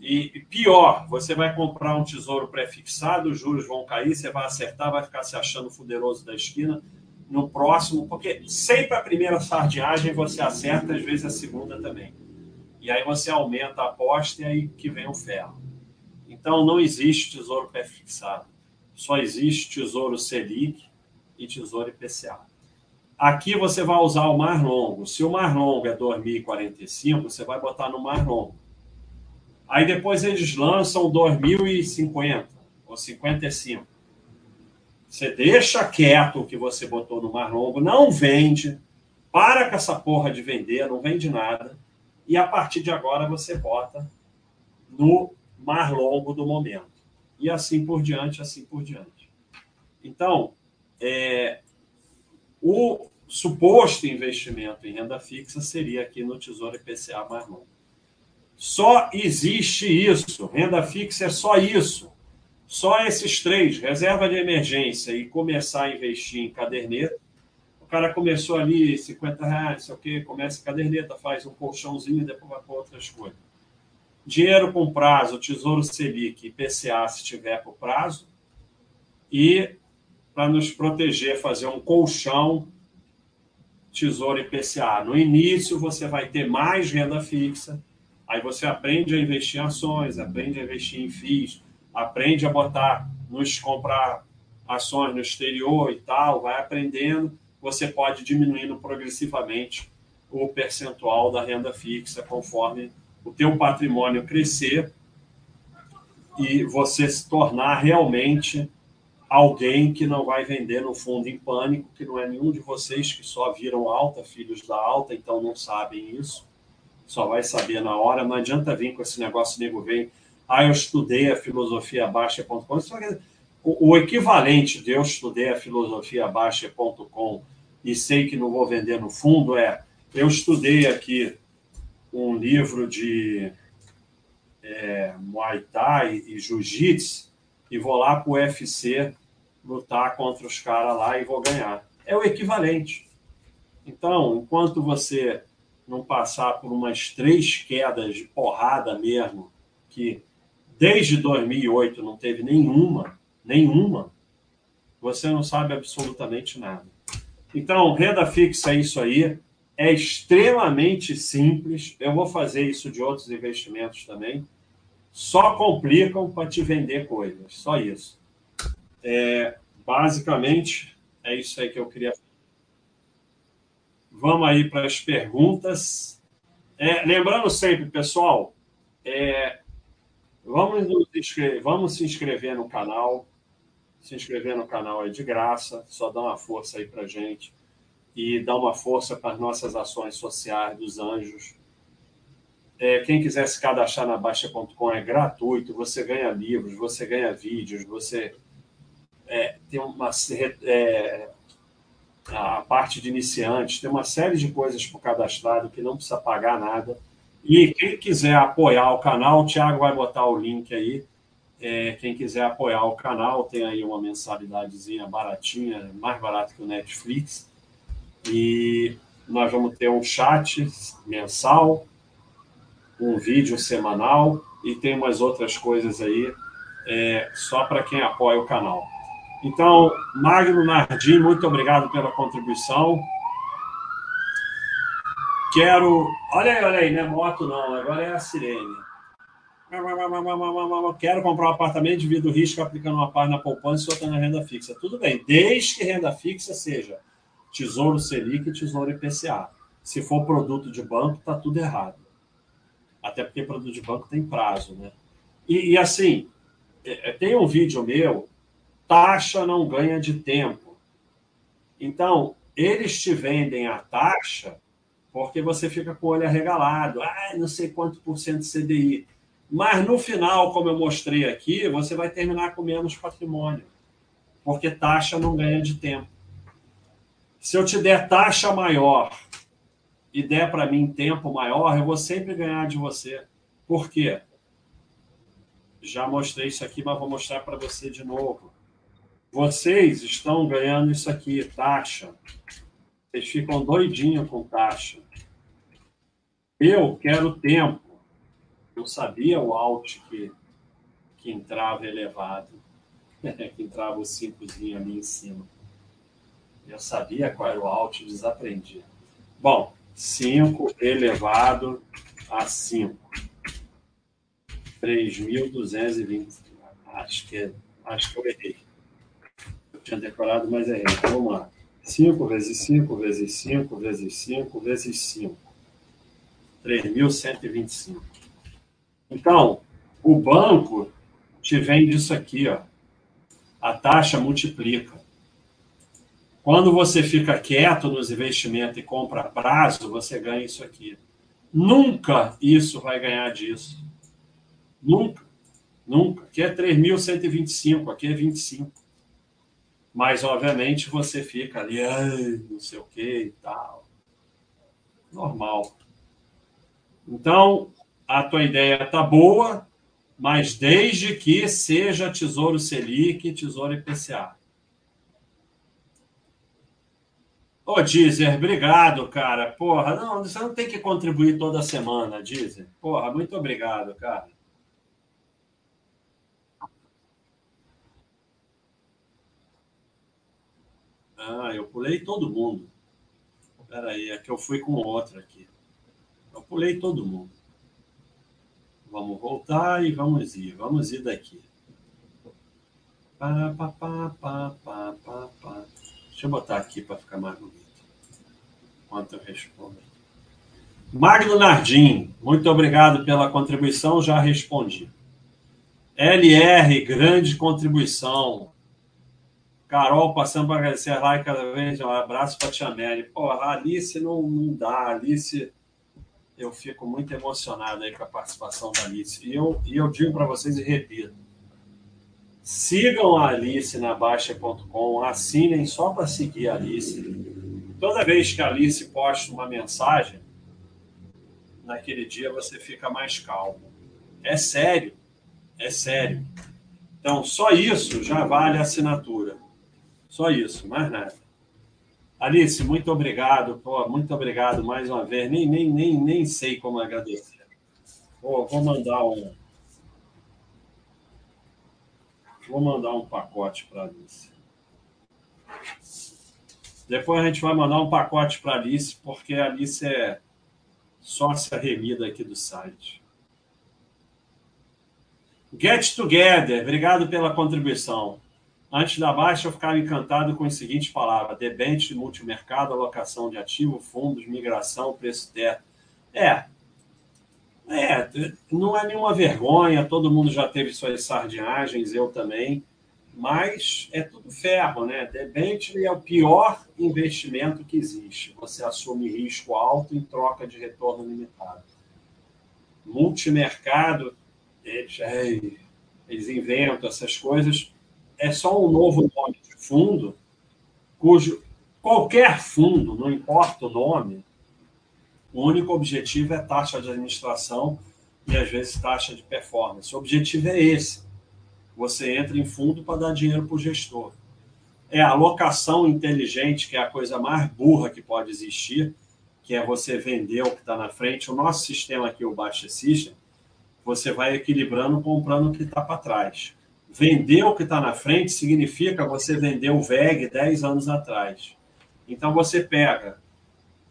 E pior, você vai comprar um tesouro prefixado, os juros vão cair, você vai acertar, vai ficar se achando fuderoso da esquina no próximo, porque sempre a primeira sardinhagem você acerta, às vezes a segunda também. E aí você aumenta a aposta e aí que vem o ferro. Então, não existe tesouro pré-fixado. Só existe tesouro Selic e tesouro IPCA. Aqui você vai usar o mais longo. Se o mais longo é 2045, você vai botar no mais longo. Aí depois eles lançam 2050 ou 55. Você deixa quieto o que você botou no mais longo, não vende, para com essa porra de vender, não vende nada. E a partir de agora você bota no mais longo do momento. E assim por diante, assim por diante. Então, é, o suposto investimento em renda fixa seria aqui no Tesouro IPCA mais longo. Só existe isso. Renda fixa é só isso. Só esses três, reserva de emergência e começar a investir em caderneta. O cara começou ali 50 reais, sei o quê, começa a caderneta, faz um colchãozinho e depois vai para outras coisas. Dinheiro com prazo, Tesouro Selic e PCA se tiver por prazo. E para nos proteger, fazer um colchão Tesouro IPCA. No início você vai ter mais renda fixa, aí você aprende a investir em ações, aprende a investir em FIIs, aprende a botar nos comprar ações no exterior e tal, vai aprendendo, você pode diminuindo progressivamente o percentual da renda fixa conforme o teu patrimônio crescer e você se tornar realmente alguém que não vai vender no fundo em pânico, que não é nenhum de vocês que só viram alta, filhos da alta, então não sabem isso. Só vai saber na hora. Não adianta vir com esse negócio, nego vem ah, eu estudei a filosofia baixa.com. O, o equivalente de eu estudei a filosofia baixa.com e sei que não vou vender no fundo é eu estudei aqui um livro de é, Muay Thai e Jiu-Jitsu e vou lá para o UFC lutar contra os caras lá e vou ganhar. É o equivalente. Então, enquanto você não passar por umas três quedas de porrada mesmo, que desde 2008 não teve nenhuma, nenhuma, você não sabe absolutamente nada. Então, renda fixa é isso aí. É extremamente simples. Eu vou fazer isso de outros investimentos também. Só complicam para te vender coisas. Só isso. É, basicamente, é isso aí que eu queria. Vamos aí para as perguntas. É, lembrando sempre, pessoal, é, Vamos, inscrever, vamos se inscrever no canal. Se inscrever no canal é de graça, só dá uma força aí para gente e dá uma força para as nossas ações sociais dos anjos. É, quem quiser se cadastrar na Baixa.com é gratuito, você ganha livros, você ganha vídeos, você é, tem uma é, a parte de iniciantes, tem uma série de coisas para o cadastrado que não precisa pagar nada. E quem quiser apoiar o canal, o Thiago vai botar o link aí. É, quem quiser apoiar o canal, tem aí uma mensalidadezinha baratinha, mais barata que o Netflix. E nós vamos ter um chat mensal, um vídeo semanal e tem umas outras coisas aí é, só para quem apoia o canal. Então, Magno Nardim, muito obrigado pela contribuição. Quero. Olha aí, olha aí, não é moto, não, agora é a sirene. Quero comprar um apartamento, divido o risco aplicando uma parte na poupança e outra na renda fixa. Tudo bem, desde que renda fixa seja Tesouro Selic e Tesouro IPCA. Se for produto de banco, está tudo errado. Até porque produto de banco tem prazo, né? E, e assim, é, é, tem um vídeo meu, taxa não ganha de tempo. Então, eles te vendem a taxa porque você fica com o olho arregalado, ah, não sei quanto por cento CDI. Mas no final, como eu mostrei aqui, você vai terminar com menos patrimônio, porque taxa não ganha de tempo. Se eu te der taxa maior e der para mim tempo maior, eu vou sempre ganhar de você. Por quê? Já mostrei isso aqui, mas vou mostrar para você de novo. Vocês estão ganhando isso aqui, taxa. Vocês ficam doidinhos com taxa. Eu quero tempo. Eu sabia o alt que, que entrava elevado, <laughs> que entrava o 5 ali em cima. Eu sabia qual era o alt, desaprendi. Bom, 5 elevado a 5. 3.220. Acho que, acho que eu errei. Eu tinha decorado, mas errei. Vamos lá. 5 vezes 5 vezes 5 vezes 5 vezes 5. 3.125. Então, o banco te vende isso aqui, ó. A taxa multiplica. Quando você fica quieto nos investimentos e compra prazo, você ganha isso aqui. Nunca isso vai ganhar disso. Nunca. Nunca. Aqui é 3.125, aqui é 25. Mas, obviamente, você fica ali, não sei o que e tal. Normal. Então, a tua ideia tá boa, mas desde que seja Tesouro Selic Tesouro IPCA. Ô, Dizer, obrigado, cara. Porra, não, você não tem que contribuir toda semana, Dizer. Porra, muito obrigado, cara. Ah, eu pulei todo mundo. Espera aí, é que eu fui com outra aqui. Eu pulei todo mundo. Vamos voltar e vamos ir. Vamos ir daqui. Deixa eu botar aqui para ficar mais bonito. Enquanto eu respondo. Magno Nardim, muito obrigado pela contribuição, já respondi. LR, grande contribuição. Carol, passando para agradecer lá e cada vez um abraço para a Tia Mary. A Alice não, não dá. A Alice eu fico muito emocionado aí com a participação da Alice. E eu, e eu digo para vocês e repito: sigam a Alice na Baixa.com, assinem só para seguir a Alice. Toda vez que a Alice posta uma mensagem, naquele dia você fica mais calmo. É sério, é sério. Então, só isso já vale a assinatura. Só isso, mais nada. Alice, muito obrigado, pô, muito obrigado mais uma vez. Nem, nem, nem, nem sei como agradecer. Pô, vou mandar um. Vou mandar um pacote para Alice. Depois a gente vai mandar um pacote para Alice, porque a Alice é sócia remida aqui do site. Get Together, obrigado pela contribuição. Antes da baixa, eu ficava encantado com as seguintes palavras: debente, multimercado, alocação de ativo, fundos, migração, preço teto. É, é, não é nenhuma vergonha, todo mundo já teve suas sardinhagens, eu também, mas é tudo ferro, né? Debente é o pior investimento que existe. Você assume risco alto em troca de retorno limitado. Multimercado, eles, eles inventam essas coisas é só um novo nome de fundo, cujo qualquer fundo, não importa o nome, o único objetivo é taxa de administração e às vezes taxa de performance. O objetivo é esse. Você entra em fundo para dar dinheiro para o gestor. É a alocação inteligente, que é a coisa mais burra que pode existir, que é você vender o que está na frente. O nosso sistema aqui, o Baixa System, você vai equilibrando comprando o que está para trás. Vender o que está na frente significa você vender o VEG 10 anos atrás. Então você pega,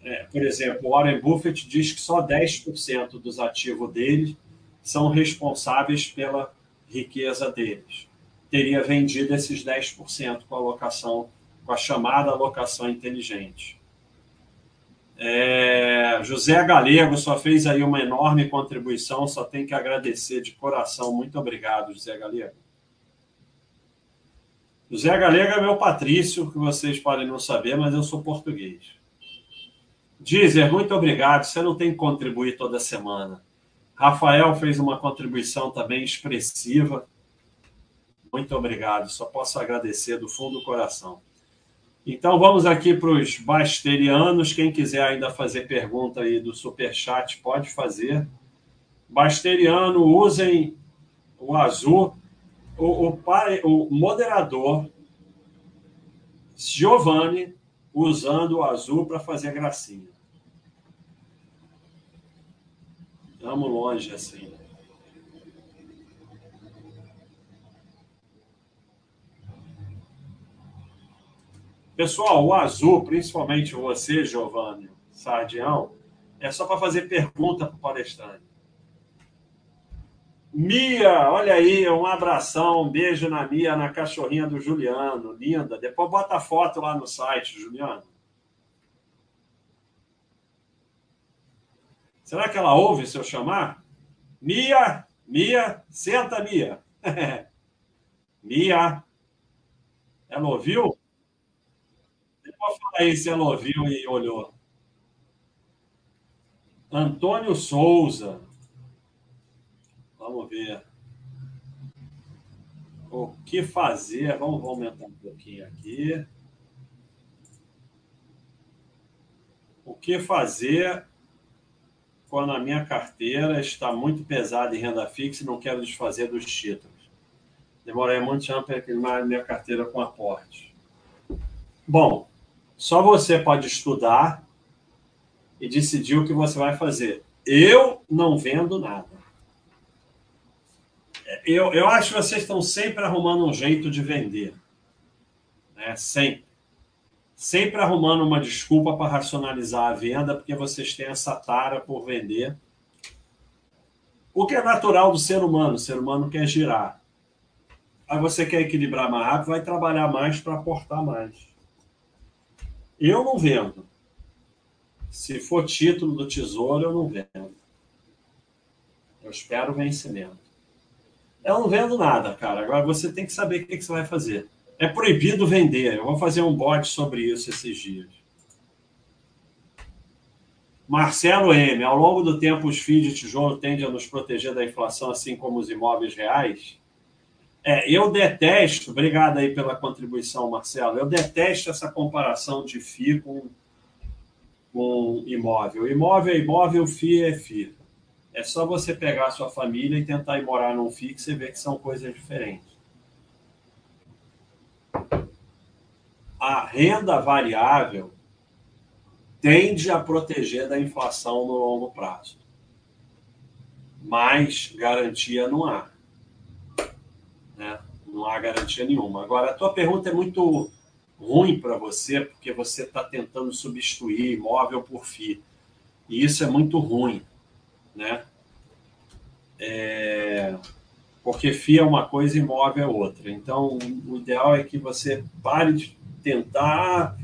é, por exemplo, Warren Buffett diz que só 10% dos ativos dele são responsáveis pela riqueza deles. Teria vendido esses 10% com a alocação, com a chamada alocação inteligente. É, José Galego só fez aí uma enorme contribuição, só tem que agradecer de coração. Muito obrigado, José Galego. José Galega é meu Patrício, que vocês podem não saber, mas eu sou português. Dizer, muito obrigado. Você não tem que contribuir toda semana. Rafael fez uma contribuição também expressiva. Muito obrigado. Só posso agradecer do fundo do coração. Então vamos aqui para os basterianos. Quem quiser ainda fazer pergunta aí do Superchat, pode fazer. Basteriano, usem o azul o, o, o moderador Giovanni usando o azul para fazer gracinha. Estamos longe assim. Pessoal, o azul, principalmente você, Giovanni Sardião, é só para fazer pergunta para o palestrante. Mia, olha aí, um abração, um beijo na Mia, na cachorrinha do Juliano, linda. Depois bota a foto lá no site, Juliano. Será que ela ouve se eu chamar? Mia, Mia, senta, Mia. <laughs> Mia, ela ouviu? Depois fala aí se ela ouviu e olhou. Antônio Souza. Vamos ver. O que fazer? Vamos aumentar um pouquinho aqui. O que fazer quando a minha carteira está muito pesada em renda fixa e não quero desfazer dos títulos? Demorei muito tempo para equilibrar minha carteira com aporte. Bom, só você pode estudar e decidir o que você vai fazer. Eu não vendo nada eu, eu acho que vocês estão sempre arrumando um jeito de vender. Né? Sempre. Sempre arrumando uma desculpa para racionalizar a venda, porque vocês têm essa tara por vender. O que é natural do ser humano. O ser humano quer girar. Aí você quer equilibrar mais rápido, vai trabalhar mais para aportar mais. Eu não vendo. Se for título do tesouro, eu não vendo. Eu espero vencimento. Eu não vendo nada, cara. Agora você tem que saber o que, você vai fazer. É proibido vender. Eu vou fazer um bot sobre isso esses dias. Marcelo M. Ao longo do tempo, os FIIs de tijolo tendem a nos proteger da inflação, assim como os imóveis reais? É, eu detesto, obrigado aí pela contribuição, Marcelo. Eu detesto essa comparação de FII com, com imóvel. Imóvel é imóvel, FII é FII. É só você pegar a sua família e tentar ir morar num fixo e ver que são coisas diferentes. A renda variável tende a proteger da inflação no longo prazo. Mas garantia não há. Né? Não há garantia nenhuma. Agora, a tua pergunta é muito ruim para você, porque você está tentando substituir imóvel por FII. E isso é muito ruim né? É, porque FIA é uma coisa e imóvel é outra. Então, o ideal é que você pare de tentar.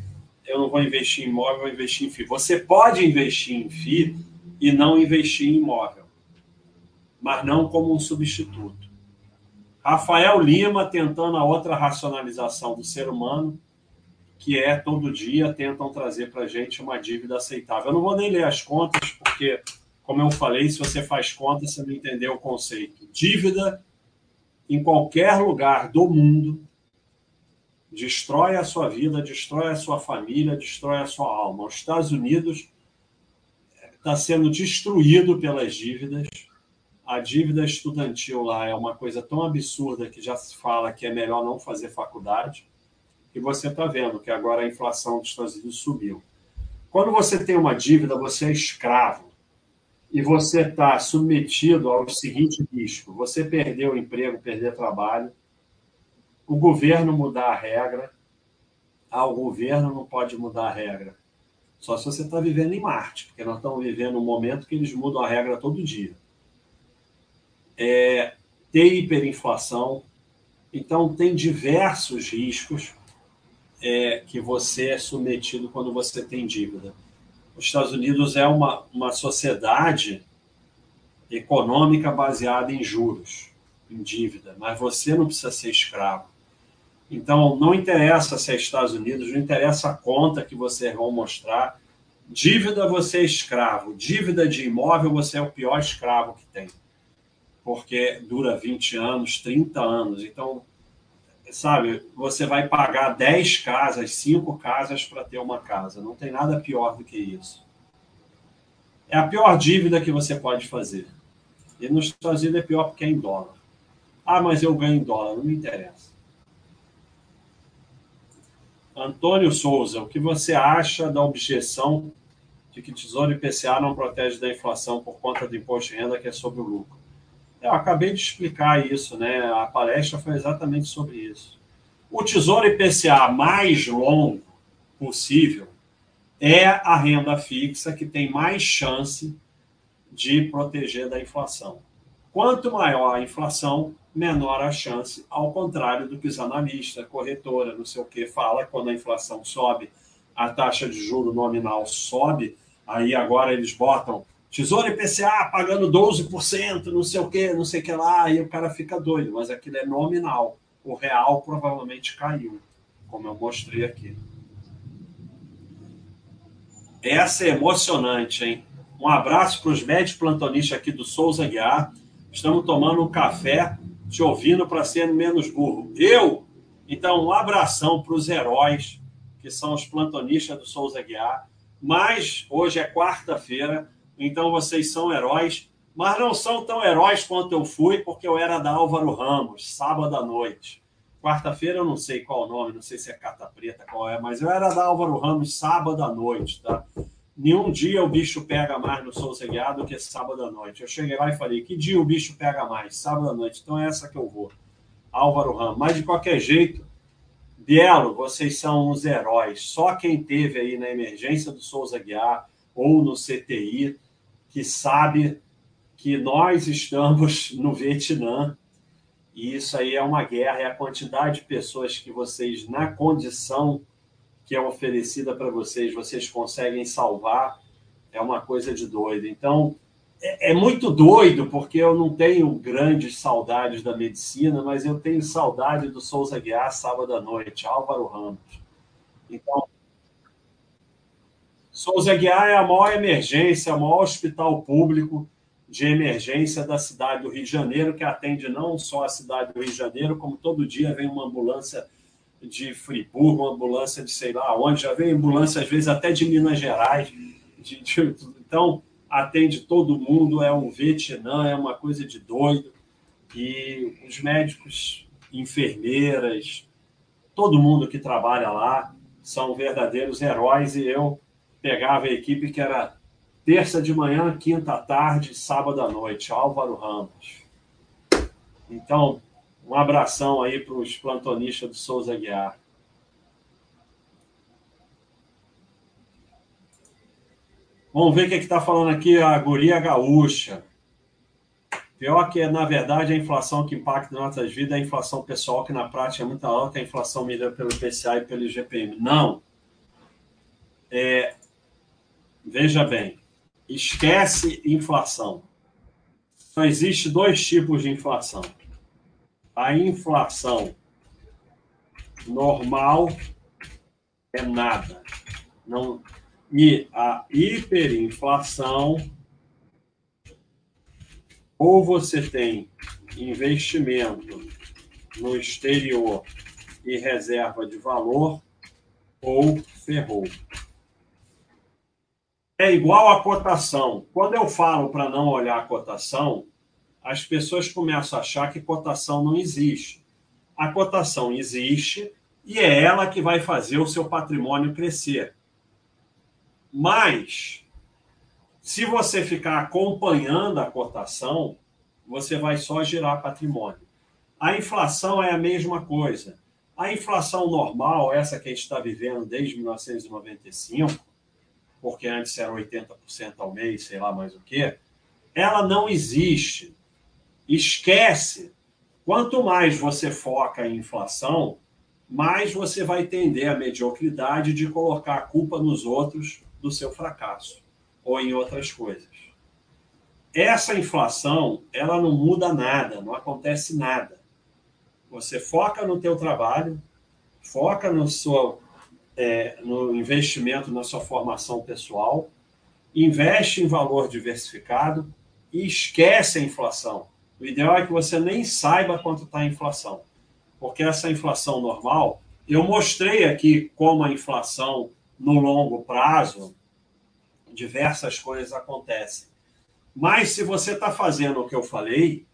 Eu não vou investir em imóvel, vou investir em FII. Você pode investir em FII e não investir em imóvel, mas não como um substituto. Rafael Lima tentando a outra racionalização do ser humano, que é todo dia tentam trazer para a gente uma dívida aceitável. Eu não vou nem ler as contas, porque como eu falei, se você faz conta, você não entendeu o conceito. Dívida em qualquer lugar do mundo destrói a sua vida, destrói a sua família, destrói a sua alma. Os Estados Unidos está sendo destruído pelas dívidas. A dívida estudantil lá é uma coisa tão absurda que já se fala que é melhor não fazer faculdade. E você está vendo que agora a inflação dos Estados Unidos subiu. Quando você tem uma dívida, você é escravo e você está submetido ao seguinte risco: você perder o emprego, perder trabalho, o governo mudar a regra. Ah, o governo não pode mudar a regra. Só se você está vivendo em Marte, porque nós estamos vivendo um momento que eles mudam a regra todo dia. É, ter hiperinflação. Então, tem diversos riscos é, que você é submetido quando você tem dívida os Estados Unidos é uma, uma sociedade econômica baseada em juros, em dívida, mas você não precisa ser escravo. Então, não interessa se é Estados Unidos, não interessa a conta que vocês vão mostrar. Dívida, você é escravo. Dívida de imóvel, você é o pior escravo que tem. Porque dura 20 anos, 30 anos. Então, sabe, você vai pagar 10 casas, 5 casas para ter uma casa. Não tem nada pior do que isso. É a pior dívida que você pode fazer. E nos Estados Unidos é pior porque é em dólar. Ah, mas eu ganho em dólar, não me interessa. Antônio Souza, o que você acha da objeção de que Tesouro IPCA não protege da inflação por conta do imposto de renda que é sobre o lucro? Eu acabei de explicar isso, né? A palestra foi exatamente sobre isso. O Tesouro IPCA mais longo possível é a renda fixa que tem mais chance de proteger da inflação. Quanto maior a inflação, menor a chance, ao contrário do que os analistas, corretora, não sei o que, fala, quando a inflação sobe, a taxa de juro nominal sobe, aí agora eles botam Tesouro IPCA pagando 12%, não sei o que, não sei o que lá, aí o cara fica doido, mas aquilo é nominal. O real provavelmente caiu, como eu mostrei aqui. Essa é emocionante, hein? Um abraço para os médicos plantonistas aqui do Souza Guiar. Estamos tomando um café, te ouvindo para ser menos burro. Eu? Então, um abração para os heróis, que são os plantonistas do Souza Guiar. Mas hoje é quarta-feira, então vocês são heróis, mas não são tão heróis quanto eu fui, porque eu era da Álvaro Ramos, sábado à noite. Quarta-feira eu não sei qual o nome, não sei se é Carta Preta, qual é, mas eu era da Álvaro Ramos sábado à noite, tá? Nenhum dia o bicho pega mais no Souza Guiado do que sábado à noite. Eu cheguei lá e falei, que dia o bicho pega mais? Sábado à noite. Então é essa que eu vou. Álvaro Ramos. Mas de qualquer jeito, Bielo, vocês são uns heróis. Só quem teve aí na emergência do Souza Guiar ou no CTI que sabe que nós estamos no Vietnã e isso aí é uma guerra, é a quantidade de pessoas que vocês, na condição que é oferecida para vocês, vocês conseguem salvar, é uma coisa de doido. Então, é, é, muito doido, porque eu não tenho grandes saudades da medicina, mas eu tenho saudade do Souza Guiar sábado à noite, Álvaro Ramos. Então, Souza Guiar é a maior emergência, o maior hospital público de emergência da cidade do Rio de Janeiro, que atende não só a cidade do Rio de Janeiro, como todo dia vem uma ambulância de Friburgo, uma ambulância de sei lá onde, já vem ambulância às vezes até de Minas Gerais. De, de, então, atende todo mundo, é um Vietnã, é uma coisa de doido. E os médicos, enfermeiras, todo mundo que trabalha lá são verdadeiros heróis e eu pegava a equipe que era terça de manhã, quinta à tarde, sábado à noite, Álvaro Ramos. Então, um abração aí para os plantonistas do Souza Guiar. Vamos ver o que é está falando aqui a guria gaúcha. Pior que, na verdade, a inflação que impacta nossas vidas é a inflação pessoal, que na prática é muito alta, a inflação medida pelo IPCA e pelo IGPM. Não. É, Veja bem, esquece inflação. Só existe dois tipos de inflação. A inflação normal é nada. Não, e a hiperinflação, ou você tem investimento no exterior e reserva de valor, ou ferrou é igual à cotação. Quando eu falo para não olhar a cotação, as pessoas começam a achar que cotação não existe. A cotação existe e é ela que vai fazer o seu patrimônio crescer. Mas, se você ficar acompanhando a cotação, você vai só gerar patrimônio. A inflação é a mesma coisa. A inflação normal, essa que a gente está vivendo desde 1995, porque antes era 80% ao mês, sei lá mais o quê, ela não existe. Esquece. Quanto mais você foca em inflação, mais você vai tender à mediocridade de colocar a culpa nos outros do seu fracasso ou em outras coisas. Essa inflação, ela não muda nada, não acontece nada. Você foca no teu trabalho, foca no seu é, no investimento na sua formação pessoal, investe em valor diversificado e esquece a inflação. O ideal é que você nem saiba quanto está a inflação, porque essa inflação normal, eu mostrei aqui como a inflação no longo prazo, diversas coisas acontecem. Mas se você está fazendo o que eu falei,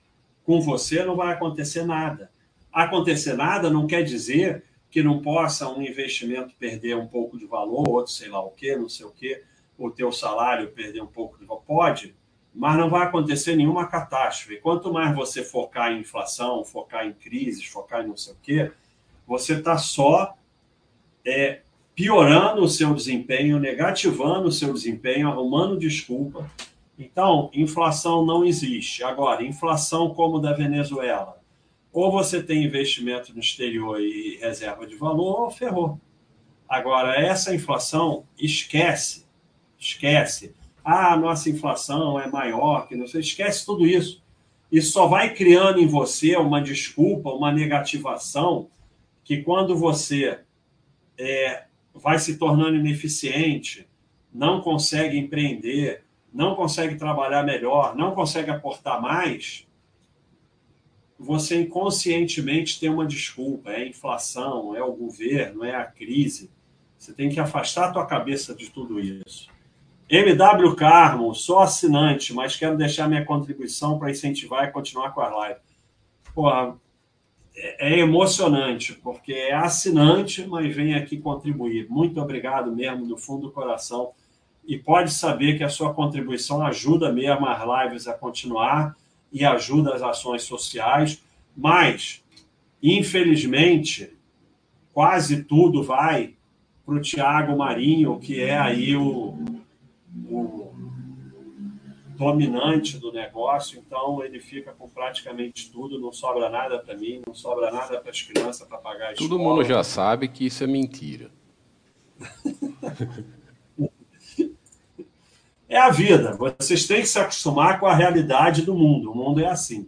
com você não vai acontecer nada. Acontecer nada não quer dizer que não possa um investimento perder um pouco de valor, outro sei lá o quê, não sei o quê, o teu salário perder um pouco de valor. Pode, mas não vai acontecer nenhuma catástrofe. Quanto mais você focar em inflação, focar em crises, focar em não sei o quê, você está só é, piorando o seu desempenho, negativando o seu desempenho, arrumando desculpa Então, inflação não existe. Agora, inflação como da Venezuela. Ou você tem investimento no exterior e reserva de valor, ou ferrou. Agora, essa inflação, esquece. Esquece. Ah, nossa inflação é maior, que não sei. Esquece tudo isso. Isso só vai criando em você uma desculpa, uma negativação, que quando você é, vai se tornando ineficiente, não consegue empreender, não consegue trabalhar melhor, não consegue aportar mais, você inconscientemente tem uma desculpa. É a inflação, é o governo, é a crise. Você tem que afastar a tua cabeça de tudo isso. MW Carmo, sou assinante, mas quero deixar minha contribuição para incentivar e continuar com a live. Porra, é, é emocionante, porque é assinante, mas vem aqui contribuir. Muito obrigado mesmo, do fundo do coração e pode saber que a sua contribuição ajuda mesmo as lives a continuar e ajuda as ações sociais, mas, infelizmente, quase tudo vai para o Tiago Marinho, que é aí o, o dominante do negócio, então ele fica com praticamente tudo, não sobra nada para mim, não sobra nada para as crianças para pagar a Todo escola. mundo já sabe que isso é mentira. <laughs> É a vida. Vocês têm que se acostumar com a realidade do mundo. O mundo é assim.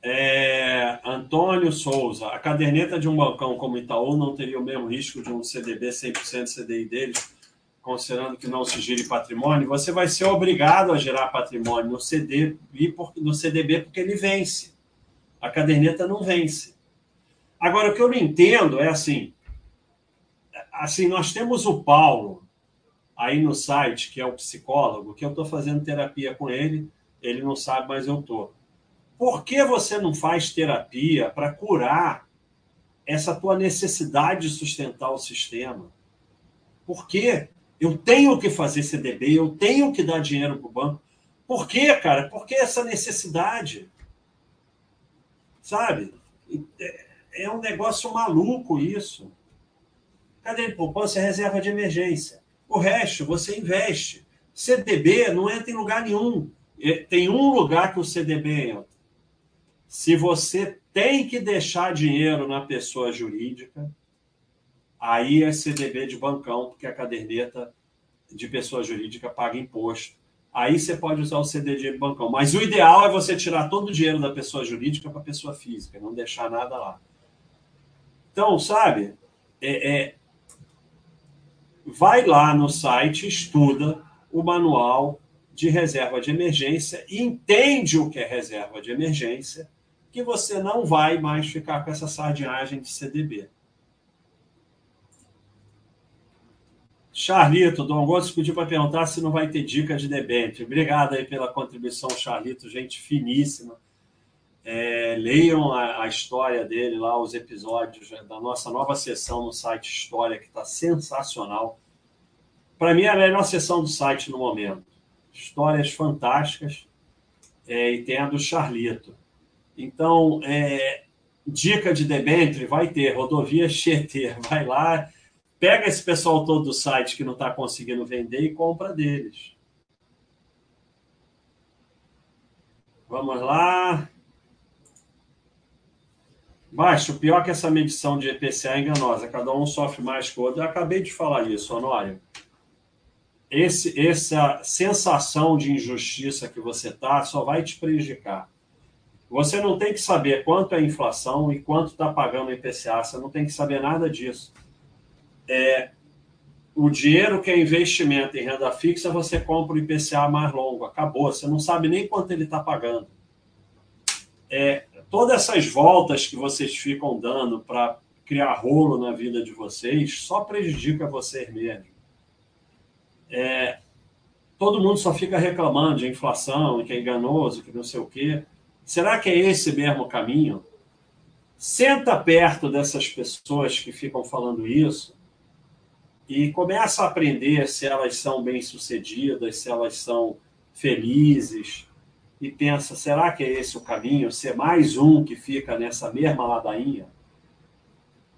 É, Antônio Souza. A caderneta de um balcão como Itaú não teria o mesmo risco de um CDB 100% CDI deles, considerando que não se gire patrimônio. Você vai ser obrigado a gerar patrimônio no, CD, no CDB porque ele vence. A caderneta não vence. Agora, o que eu não entendo é assim: assim, nós temos o Paulo aí no site, que é o psicólogo, que eu estou fazendo terapia com ele, ele não sabe, mas eu estou. Por que você não faz terapia para curar essa tua necessidade de sustentar o sistema? Por quê? Eu tenho que fazer CDB, eu tenho que dar dinheiro para o banco. Por quê, cara? Por que essa necessidade? Sabe? É, é um negócio maluco isso. Cadê poupança e reserva de emergência? O resto você investe. CDB não entra em lugar nenhum. Tem um lugar que o CDB entra. Se você tem que deixar dinheiro na pessoa jurídica, aí é CDB de bancão, porque a caderneta de pessoa jurídica paga imposto. Aí você pode usar o CDB de bancão. Mas o ideal é você tirar todo o dinheiro da pessoa jurídica para a pessoa física, não deixar nada lá. Então, sabe, é, é, vai lá no site, estuda o manual de reserva de emergência e entende o que é reserva de emergência, que você não vai mais ficar com essa sardinhagem de CDB. Charlito, Dom Gomes pediu para perguntar se não vai ter dica de debênture. Obrigado aí pela contribuição, Charlito, gente finíssima. É, leiam a, a, história dele lá, os episódios né, da nossa nova sessão no site História, que está sensacional. Para mim, é a melhor sessão do site no momento. Histórias fantásticas. É, e tem a do Charlito. Então, é, dica de debênture vai ter, rodovia Tietê. <laughs> Vai lá, pega esse pessoal todo do site que não está conseguindo vender e compra deles. Vamos lá. Baixo, o pior é que essa medição de EPCA é enganosa, cada um sofre mais que o outro. Eu acabei de falar isso, Honório. Esse, essa sensação de injustiça que você está só vai te prejudicar. Você não tem que saber quanto é a inflação e quanto está pagando o IPCA, você não tem que saber nada disso. É, o dinheiro que é investimento em renda fixa, você compra o IPCA mais longo, acabou. Você não sabe nem quanto ele está pagando. É, todas essas voltas que vocês ficam dando para criar rolo na vida de vocês só prejudica vocês mesmos. É, todo mundo só fica reclamando de inflação, que é enganoso, que não sei o quê. Será que é esse mesmo caminho? Senta perto dessas pessoas que ficam falando isso e começa a aprender se elas são bem-sucedidas, se elas são felizes, e pensa: será que é esse o caminho? Ser mais um que fica nessa mesma ladainha?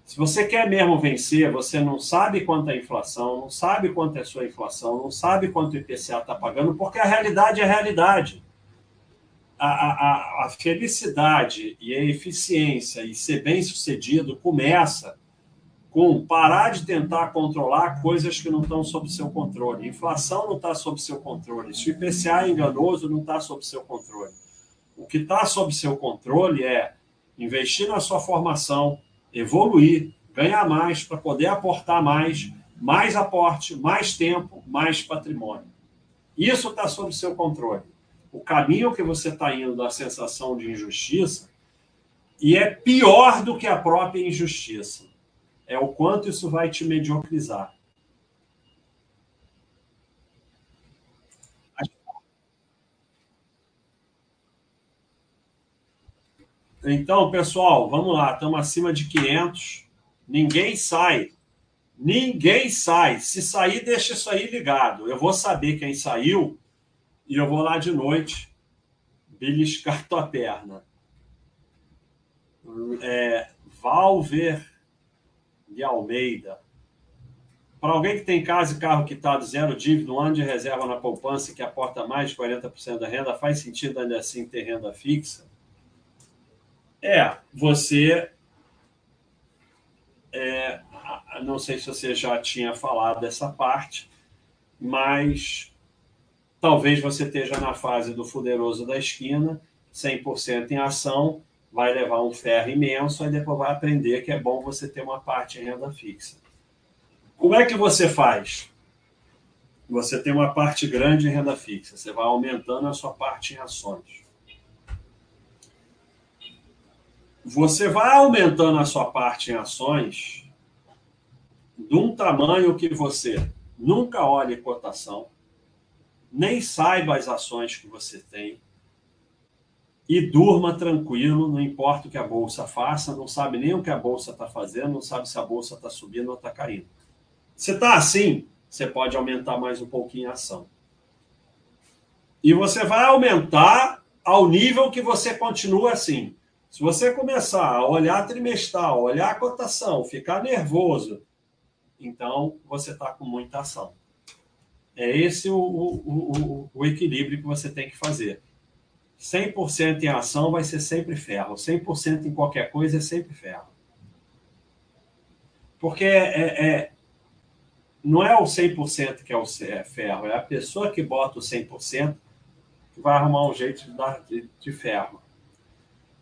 Se você quer mesmo vencer, você não sabe quanto é a inflação, não sabe quanto é a sua inflação, não sabe quanto o IPCA está pagando, porque a realidade é a realidade. A, a, a felicidade e a eficiência e ser bem sucedido começa com parar de tentar controlar coisas que não estão sob seu controle. Inflação não está sob seu controle. Se o IPCA é enganoso, não está sob seu controle. O que está sob seu controle é investir na sua formação, evoluir, ganhar mais para poder aportar mais, mais aporte, mais tempo, mais patrimônio. Isso está sob seu controle. O caminho que você está indo da sensação de injustiça e é pior do que a própria injustiça. É o quanto isso vai te mediocrizar. Então, pessoal, vamos lá. Estamos acima de 500. Ninguém sai. Ninguém sai. Se sair, deixa isso aí ligado. Eu vou saber quem saiu e eu vou lá de noite beliscar <laughs> tua perna. É, Valver de Almeida. Para alguém que tem casa e carro quitado, zero dívida, um ano de reserva na poupança que aporta mais de 40% da renda, faz sentido ainda assim ter renda fixa? É, você. É, não sei se você já tinha falado dessa parte, mas talvez você esteja na fase do fuderoso da esquina, 100% em ação, vai levar um ferro imenso, aí depois vai aprender que é bom você ter uma parte em renda fixa. Como é que você faz? Você tem uma parte grande em renda fixa, você vai aumentando a sua parte em ações. você vai aumentando a sua parte em ações de um tamanho que você nunca olhe cotação, nem saiba as ações que você tem e durma tranquilo, não importa o que a bolsa faça, não sabe nem o que a bolsa está fazendo, não sabe se a bolsa está subindo ou está caindo. Se está assim, você pode aumentar mais um pouquinho a ação. E você vai aumentar ao nível que você continua assim. Se você começar a olhar trimestral, olhar a cotação, ficar nervoso, então você está com muita ação. É esse o, o, o, o, equilíbrio que você tem que fazer. 100% em ação vai ser sempre ferro. 100% em qualquer coisa é sempre ferro. Porque é, é não é o 100% que é o é ferro, é a pessoa que bota o 100% que vai arrumar um jeito de, dar, de, de ferro.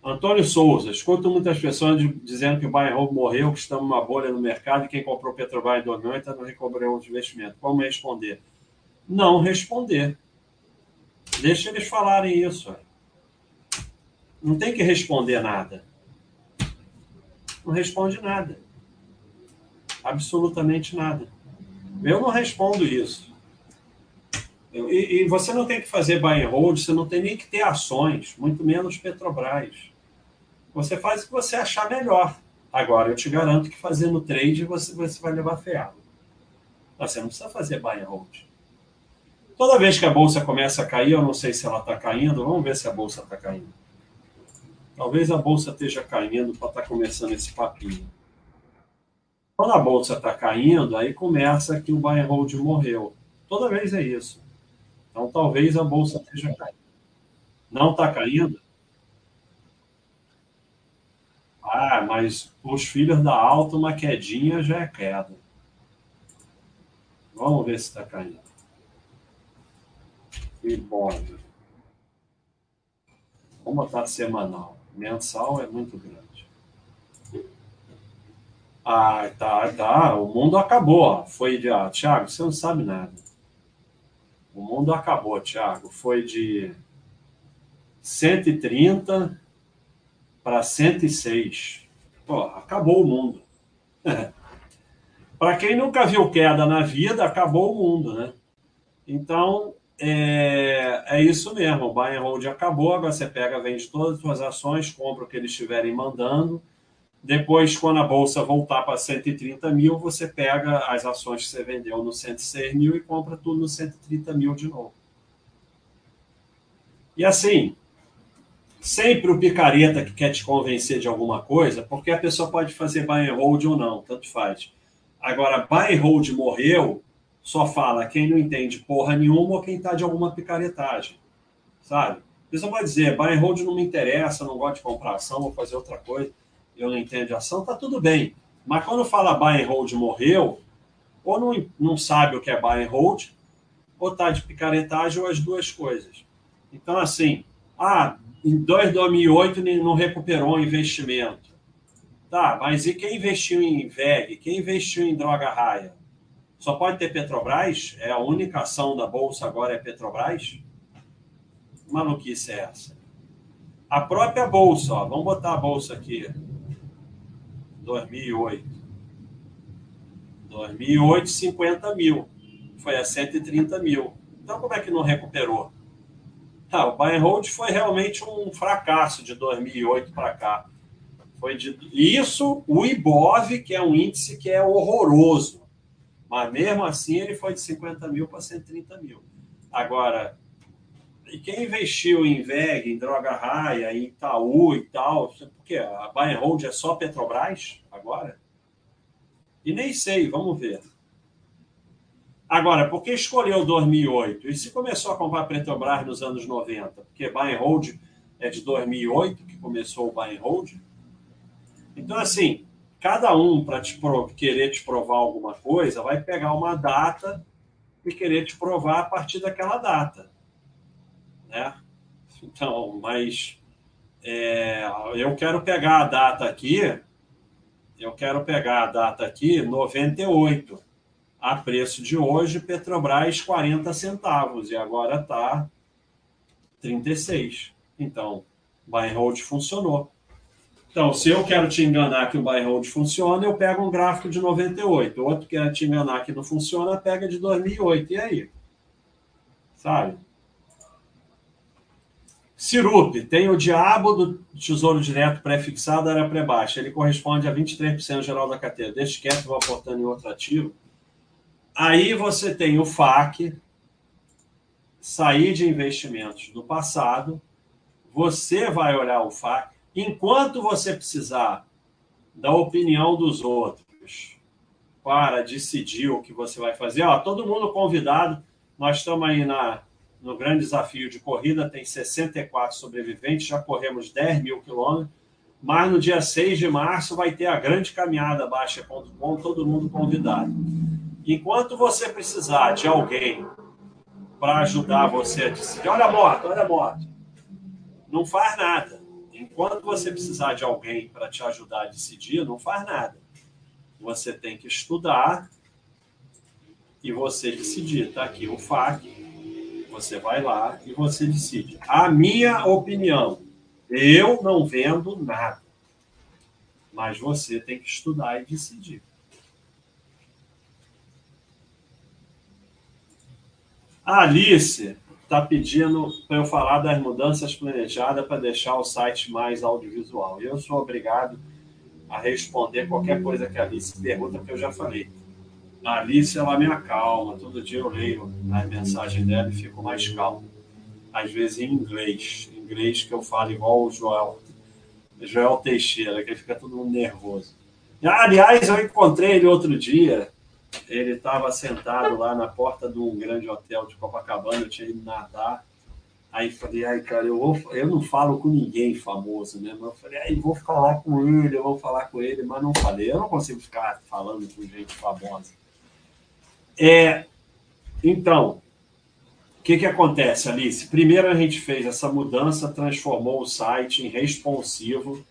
Antônio Souza, escuto muitas pessoas dizendo que o hold morreu, que estamos numa bolha no mercado e quem comprou Petrobras em 2008 não recobrou o investimento. Como responder? Não responder. Deixa eles falarem isso. Não tem que responder nada. Não responde nada. Absolutamente nada. Eu não respondo isso. E, e, você não tem que fazer buy and hold, você não tem nem que ter ações, muito menos Petrobras. Você faz o que você achar melhor. Agora, eu te garanto que fazendo trade você, você vai levar ferro. Você não precisa fazer buy and hold. Toda vez que a bolsa começa a cair, eu não sei se ela está caindo, vamos ver se a bolsa está caindo. Talvez a bolsa esteja caindo para estar tá começando esse papinho. Quando a bolsa está caindo, aí começa que o buy and hold morreu. Toda vez é isso. Então, talvez a bolsa esteja caindo. Não está caindo? Ah, mas os filhos da alta, uma quedinha já é queda. Vamos ver se está caindo. Ibov. Vamos botar semanal. Mensal é muito grande. Ah, tá, tá. O mundo acabou. Foi de. Ah, Thiago, você não sabe nada. O mundo acabou, Thiago. Foi de 130 para 106. Pô, acabou o mundo. <laughs> para quem nunca viu queda na vida, acabou o mundo, né? Então, é, é isso mesmo. O buy and hold acabou. Agora você pega, vende todas as suas ações, compra o que eles estiverem mandando depois, quando a bolsa voltar para 130 mil, você pega as ações que você vendeu no 106 mil e compra tudo no 130 mil de novo. E assim, sempre o picareta que quer te convencer de alguma coisa, porque a pessoa pode fazer buy and hold ou não, tanto faz. Agora, buy and hold morreu, só fala quem não entende porra nenhuma ou quem está de alguma picaretagem, sabe? Pessoa pode dizer, buy and hold não me interessa, não gosto de comprar ação, vou fazer outra coisa, eu não entendo de ação, tá tudo bem. Mas quando fala buy and hold morreu, ou não, não sabe o que é buy and hold, ou tá de picaretagem, ou as duas coisas. Então, assim, ah, em 2008 não recuperou o investimento. Tá, mas e quem investiu em VEG? Quem investiu em droga raia? Só pode ter Petrobras? É a única ação da Bolsa agora é Petrobras? Maluquice é essa? A própria Bolsa, ó, vamos botar a Bolsa aqui. 2008. 2008, 50 mil. Foi a 130 mil. Então, como é que não recuperou? Tá, o buy and hold foi realmente um fracasso de 2008 para cá. Foi de isso, o IBOV, que é um índice que é horroroso. Mas mesmo assim ele foi de 50 mil para 130 mil. Agora, e quem investiu em VEG, em Droga Raia, em Itaú e tal, porque a buy and hold é só Petrobras agora? E nem sei, vamos ver. Agora, por que escolheu 2008? E se começou a comprar Petrobras nos anos 90? Porque buy and hold é de 2008 que começou o buy and hold? Então, assim, cada um, para te querer te provar alguma coisa, vai pegar uma data e querer te provar a partir daquela data. Né? Então, mas é, eu quero pegar a data aqui, eu quero pegar a data aqui, 98 a preço de hoje, Petrobras 40 centavos e agora está 36. Então, buy and hold funcionou. Então, se eu quero te enganar que o buy hold funciona, eu pego um gráfico de 98. Outro quer te enganar que não funciona, pega de 2008. E aí? Sabe? Cirup tem o diabo do tesouro direto pré-fixado, era pré-baixa. Ele corresponde a 23% geral da carteira. Deixa quieto, vou aportando em outro ativo. Aí você tem o FAC, sair de investimentos do passado, você vai olhar o FAC, enquanto você precisar da opinião dos outros para decidir o que você vai fazer. Ó, todo mundo convidado, nós estamos aí na, no grande desafio de corrida, tem 64 sobreviventes, já corremos 10 mil quilômetros, mas no dia 6 de março vai ter a grande caminhada Baixa.com, todo mundo convidado. Enquanto você precisar de alguém para ajudar você a decidir, olha a moto, olha a moto, não faz nada. Enquanto você precisar de alguém para te ajudar a decidir, não faz nada. Você tem que estudar e você decidir. Está aqui o FAQ, você vai lá e você decide. A minha opinião, eu não vendo nada. Mas você tem que estudar e decidir. Alice está pedindo para eu falar das mudanças planejadas para deixar o site mais audiovisual. Eu sou obrigado a responder qualquer coisa que a Alice pergunta, porque eu já falei. A Alice, ela me acalma. Todo dia eu leio as mensagens dela e fico mais calmo. Às vezes em inglês. Em inglês que eu falo igual o Joel. Joel Teixeira, que ele fica todo mundo nervoso. Aliás, eu encontrei ele outro dia ele estava sentado lá na porta de um grande hotel de Copacabana, eu tinha ido nadar. Aí falei, ai, cara, eu, vou, eu não falo com ninguém famoso, né? Mas eu falei, ai, vou falar com ele, eu vou falar com ele, mas não falei. Eu não consigo ficar falando com gente famosa. É, então, o que, que acontece, Alice? Primeiro a gente fez essa mudança, transformou o site em responsivo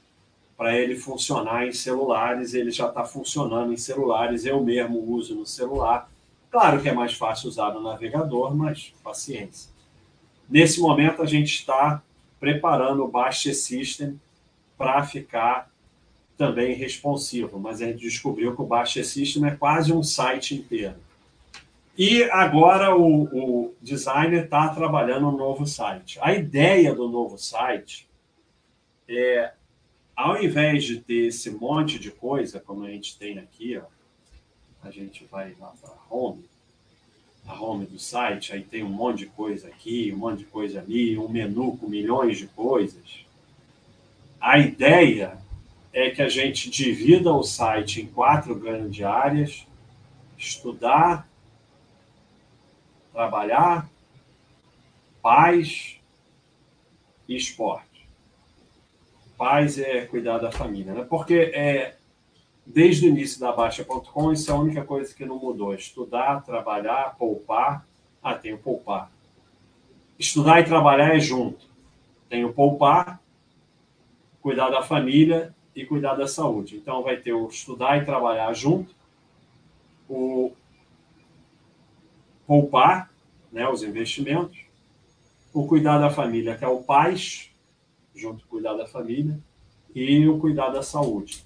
para ele funcionar em celulares. Ele já está funcionando em celulares, eu mesmo uso no celular. Claro que é mais fácil usar no navegador, mas paciência. Nesse momento, a gente está preparando o Baixa System para ficar também responsivo, mas a gente descobriu que o Baixa System é quase um site inteiro. E agora o, o designer está trabalhando um novo site. A ideia do novo site é ao invés de ter esse monte de coisa, como a gente tem aqui, ó, a gente vai lá para home, a home do site, aí tem um monte de coisa aqui, um monte de coisa ali, um menu com milhões de coisas. a ideia é que a gente divida o site em quatro grandes áreas: estudar, trabalhar, paz e esporte. Paz é cuidar da família, né? Porque é, desde o início da Baixa.com, isso é a única coisa que não mudou. Estudar, trabalhar, poupar. Ah, tem o poupar. Estudar e trabalhar é junto. Tem o poupar, cuidar da família e cuidar da saúde. Então, vai ter o estudar e trabalhar junto, o poupar, né, os investimentos, o cuidar da família, que é o pais, junto com cuidar da família, e o cuidar da saúde.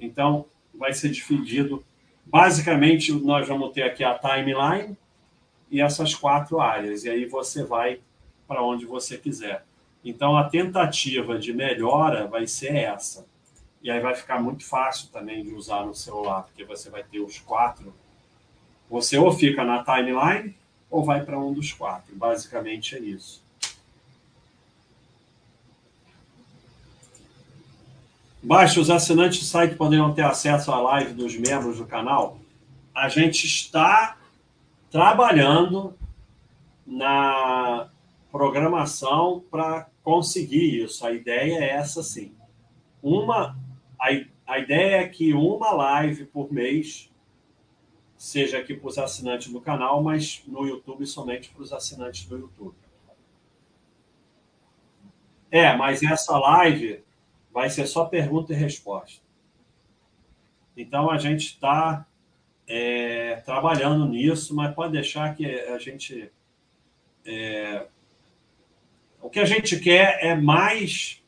Então, vai ser dividido. Basicamente, nós vamos ter aqui a timeline e essas quatro áreas. E aí você vai para onde você quiser. Então, a tentativa de melhora vai ser essa. E aí vai ficar muito fácil também de usar no celular, porque você vai ter os quatro. Você ou fica na timeline ou vai para um dos quatro. Basicamente é isso. Baixe, os assinantes do site poderão ter acesso à live dos membros do canal. A gente está trabalhando na programação para conseguir isso. A ideia é essa sim. Uma, a, a ideia é que uma live por mês seja aqui para os assinantes do canal, mas no YouTube somente para os assinantes do YouTube. É, mas essa live vai ser só pergunta e resposta. Então a gente está é, trabalhando nisso, mas pode deixar que a gente. É, o que a gente quer é mais,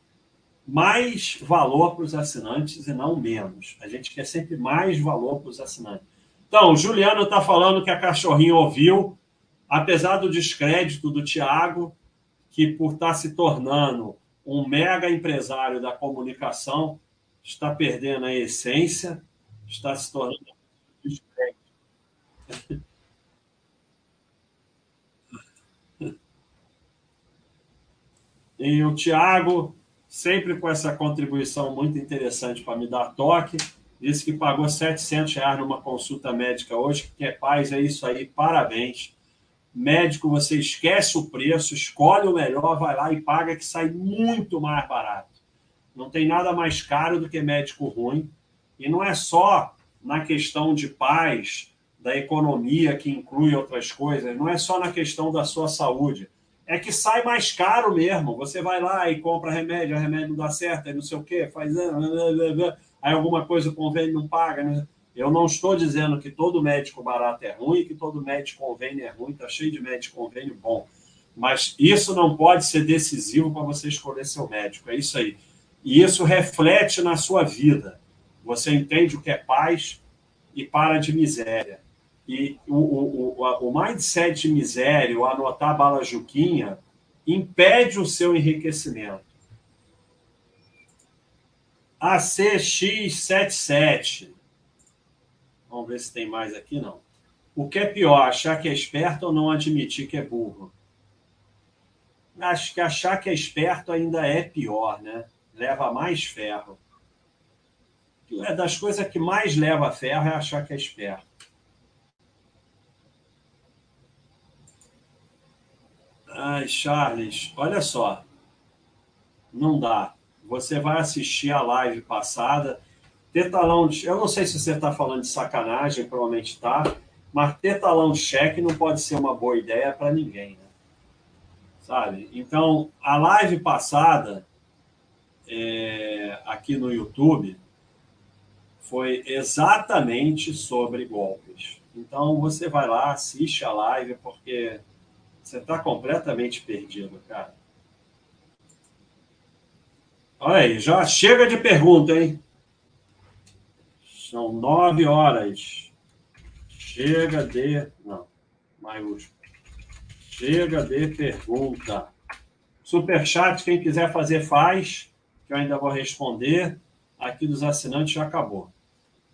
mais valor para os assinantes e não menos. A gente quer sempre mais valor para os assinantes. Então, o Juliano está falando que a cachorrinha ouviu, apesar do descrédito do Tiago, que por estar tá se tornando um mega empresário da comunicação, está perdendo a essência, está se tornando E o Tiago, sempre com essa contribuição muito interessante para me dar toque, disse que pagou 700 reais numa consulta médica hoje, que é paz, é isso aí, parabéns. Médico, você esquece o preço, escolhe o melhor, vai lá e paga, que sai muito mais barato. Não tem nada mais caro do que médico ruim. E não é só na questão de paz, da economia, que inclui outras coisas, não é só na questão da sua saúde. É que sai mais caro mesmo. Você vai lá e compra remédio, o remédio não dá certo, aí não sei o quê, faz. <laughs> Aí alguma coisa o convênio não paga. Né? Eu não estou dizendo que todo médico barato é ruim, que todo médico convênio é ruim, está cheio de médico convênio bom. Mas isso não pode ser decisivo para você escolher seu médico. É isso aí. E isso reflete na sua vida. Você entende o que é paz e para de miséria. E o, o, o, o mindset de miséria, o anotar bala juquinha, impede o seu enriquecimento. ACX77. Vamos ver se tem mais aqui, não. O que é pior, achar que é esperto ou não admitir que é burro? Acho que achar que é esperto ainda é pior, né? Leva mais ferro. É das coisas que mais leva ferro é achar que é esperto. Ai, Charles, olha só. Não dá. Você vai assistir a live passada. Ter talão de. Eu não sei se você está falando de sacanagem, provavelmente está. Mas ter talão de cheque não pode ser uma boa ideia para ninguém, né? Sabe? Então, a live passada, é, aqui no YouTube, foi exatamente sobre golpes. Então, você vai lá, assiste a live, porque você está completamente perdido, cara. Olha aí, já chega de pergunta, hein? São nove horas. Chega de. Não, maiúsculo. Chega de pergunta. Superchat, quem quiser fazer, faz, que eu ainda vou responder. Aqui dos assinantes já acabou.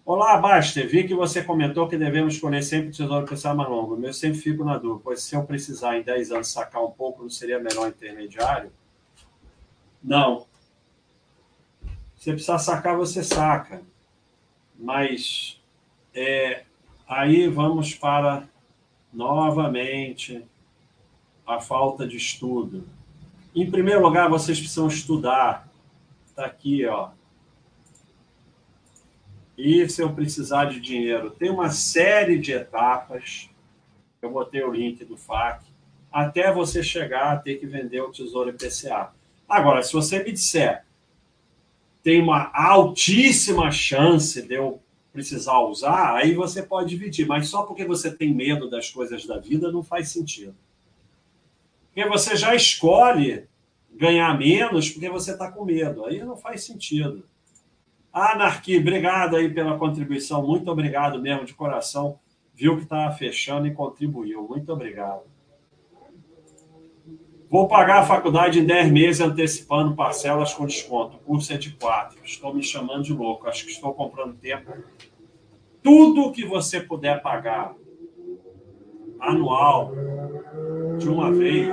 Olá, Baster. Vi que você comentou que devemos escolher sempre o tesouro pensar mais longo. Eu sempre fico na dúvida, pois se eu precisar em 10 anos sacar um pouco, não seria melhor intermediário? Não. Se precisar sacar, você saca. Mas é, aí vamos para novamente a falta de estudo. Em primeiro lugar, vocês precisam estudar. Está aqui, ó. E se eu precisar de dinheiro? Tem uma série de etapas. Eu botei o link do FAC. Até você chegar a ter que vender o Tesouro IPCA. Agora, se você me disser tem uma altíssima chance de eu precisar usar, aí você pode dividir. Mas só porque você tem medo das coisas da vida não faz sentido. Porque você já escolhe ganhar menos porque você está com medo. Aí não faz sentido. Anarquia, obrigado aí pela contribuição. Muito obrigado mesmo, de coração. Viu que estava fechando e contribuiu. Muito obrigado. Vou pagar a faculdade em 10 meses antecipando parcelas com desconto. O curso é de 4. Estou me chamando de louco. Acho que estou comprando tempo. Tudo que você puder pagar anual de uma vez.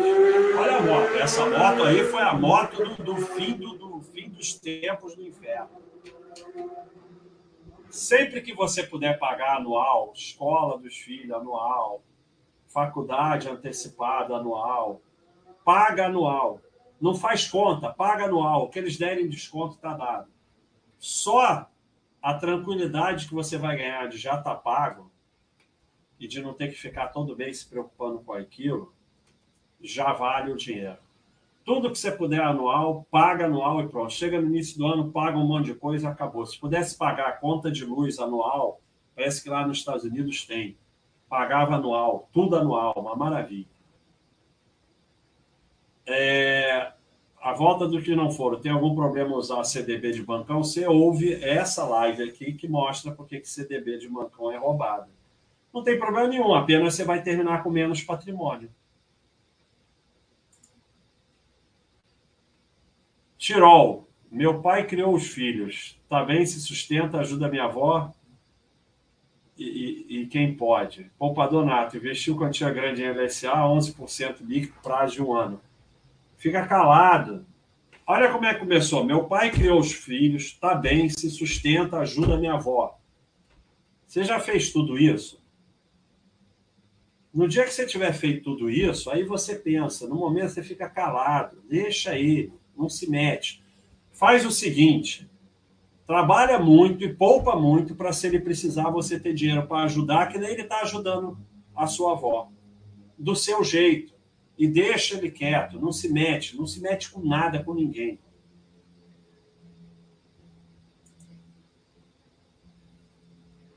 Olha a moto. Essa moto aí foi a moto do, do fim, do, do fim dos tempos do inferno. Sempre que você puder pagar anual, escola dos filhos anual, faculdade antecipada anual, paga anual. Não faz conta, paga anual. O que eles derem desconto está dado. Só a tranquilidade que você vai ganhar de já estar tá pago e de não ter que ficar todo mês se preocupando com aquilo, já vale o dinheiro. Tudo que você puder anual, paga anual e pronto. Chega no início do ano, paga um monte de coisa acabou. Se pudesse pagar a conta de luz anual, parece que lá nos Estados Unidos tem. Pagava anual, tudo anual, uma maravilha. É, a volta do que não for, tem algum problema usar CDB de bancão, você ouve essa live aqui que mostra porque que CDB de bancão é roubado. Não tem problema nenhum, apenas você vai terminar com menos patrimônio. Tirol, meu pai criou os filhos, tá bem, se sustenta, ajuda minha avó e, e, e quem pode. Poupador nato, investiu quantia grande em LSA, 11% líquido, prazo de um ano fica calado. Olha como é que começou. Meu pai criou os filhos, está bem, se sustenta, ajuda minha avó. Você já fez tudo isso? No dia que você tiver feito tudo isso, aí você pensa. No momento você fica calado, deixa ele, não se mete. Faz o seguinte: trabalha muito e poupa muito para se ele precisar você ter dinheiro para ajudar, que nem ele está ajudando a sua avó. Do seu jeito e deixa ele quieto, não se mete, não se mete com nada, com ninguém.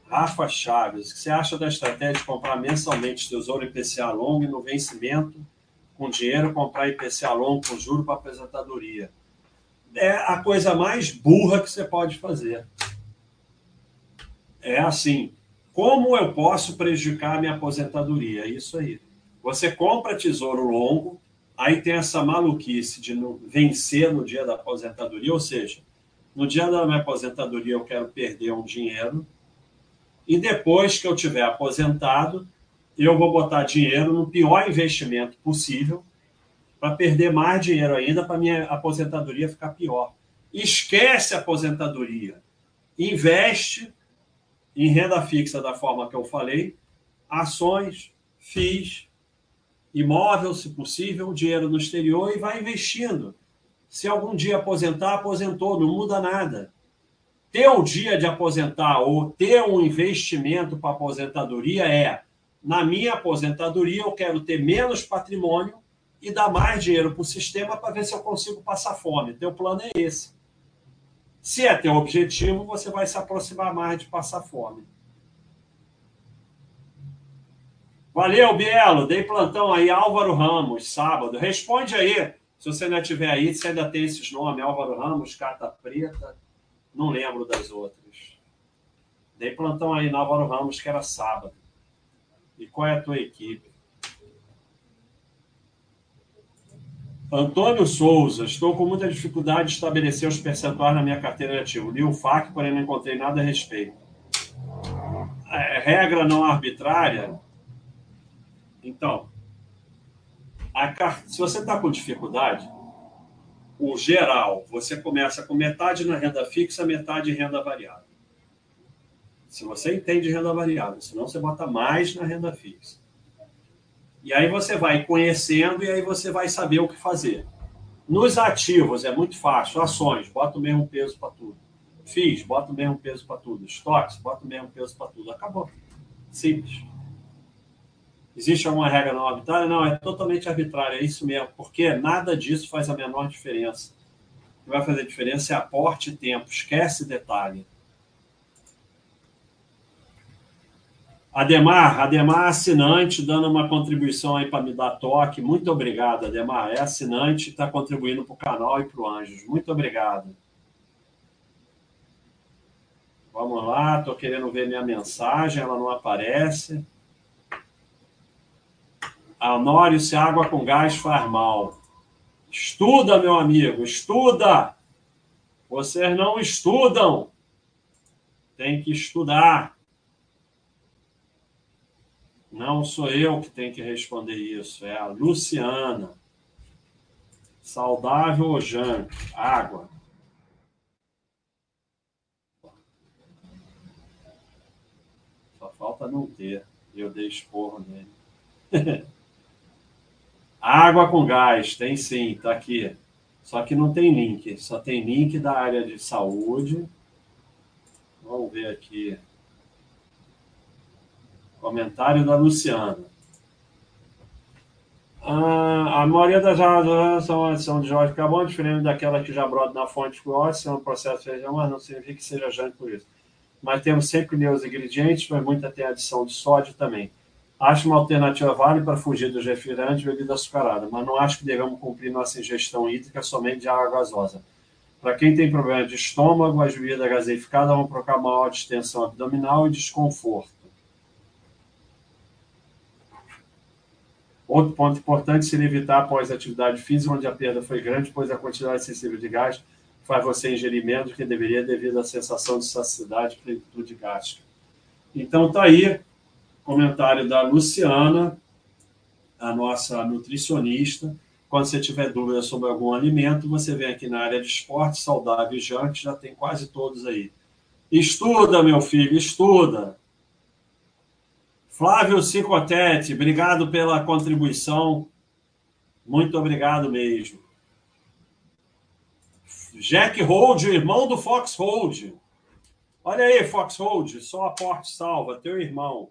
Rafa Chaves, o que você acha da estratégia de comprar mensalmente tesouro IPCA longo e no vencimento, com dinheiro, comprar IPCA longo com juro para aposentadoria? É a coisa mais burra que você pode fazer. É assim, como eu posso prejudicar a minha aposentadoria? É isso aí. Você compra tesouro longo, aí tem essa maluquice de vencer no dia da aposentadoria, ou seja, no dia da minha aposentadoria eu quero perder um dinheiro, e depois que eu tiver aposentado, eu vou botar dinheiro no pior investimento possível para perder mais dinheiro ainda, para minha aposentadoria ficar pior. Esquece a aposentadoria. Investe em renda fixa da forma que eu falei, ações, FIIs, imóvel, se possível, dinheiro no exterior e vai investindo. Se algum dia aposentar, aposentou, não muda nada. Ter o dia de aposentar ou ter um investimento para aposentadoria é, na minha aposentadoria, eu quero ter menos patrimônio e dar mais dinheiro para o sistema para ver se eu consigo passar fome. Teu plano é esse. Se é teu objetivo, você vai se aproximar mais de passar fome. Valeu, Bielo. Dei plantão aí, Álvaro Ramos, sábado. Responde aí, se você ainda estiver aí, se ainda tem esses nomes, Álvaro Ramos, Carta Preta. Não lembro das outras. Dei plantão aí no Álvaro Ramos, que era sábado. E qual é a tua equipe? Antônio Souza, estou com muita dificuldade de estabelecer os percentuais na minha carteira de ativo. Li o FAC, porém não encontrei nada a respeito. É, regra não arbitrária então, a, se você está com dificuldade, o geral, você começa com metade na renda fixa, metade em renda variável. Se você entende renda variável, senão você bota mais na renda fixa. E aí você vai conhecendo e aí você vai saber o que fazer. Nos ativos é muito fácil. Ações, bota o mesmo peso para tudo. FIIs, bota o mesmo peso para tudo. Estoques, bota o mesmo peso para tudo. Acabou. Simples. Existe alguma regra não arbitrária? Não, é totalmente arbitrária, é isso mesmo, porque nada disso faz a menor diferença. O que vai fazer diferença é aporte e tempo, esquece detalhe. Ademar, Ademar assinante, dando uma contribuição aí para me dar toque. Muito obrigado, Ademar. É assinante, está contribuindo para o canal e para o Anjos. Muito obrigado. Vamos lá, estou querendo ver minha mensagem, ela não aparece. Honório, se água com gás faz mal. Estuda, meu amigo, estuda. Vocês não estudam. Tem que estudar. Não sou eu que tenho que responder isso, é a Luciana. Saudável ou junk? Água. Só falta não ter. Eu dei esporro nele. <laughs> Água com gás, tem sim, tá aqui. Só que não tem link, só tem link da área de saúde. Vamos ver aqui. Comentário da Luciana. Ah, a maioria das águas são adição de de carbono, diferente daquela que já brota na fonte óleo, é um processo de feijão, mas não significa que seja jante por isso. Mas temos sempre os ingredientes, mas muita tem adição de sódio também. Acho uma alternativa válida para fugir dos refrigerantes e bebida açucarada, mas não acho que devemos cumprir nossa ingestão hídrica somente de água gasosa. Para quem tem problema de estômago, as bebidas gaseificadas vão provocar maior distensão abdominal e desconforto. Outro ponto importante seria evitar após atividade física, onde a perda foi grande, pois a quantidade excessiva de gás faz você ingerir menos do que deveria devido à sensação de saciedade e plenitude gástrica. Então, está aí comentário da Luciana, a nossa nutricionista. Quando você tiver dúvida sobre algum alimento, você vem aqui na área de esporte, saudável e jante, já tem quase todos aí. Estuda, meu filho, estuda. Flávio Cicotete, obrigado pela contribuição. Muito obrigado mesmo. Jack Hold, irmão do Fox Hold. Olha aí, Fox Hold, só aporte salva, teu irmão.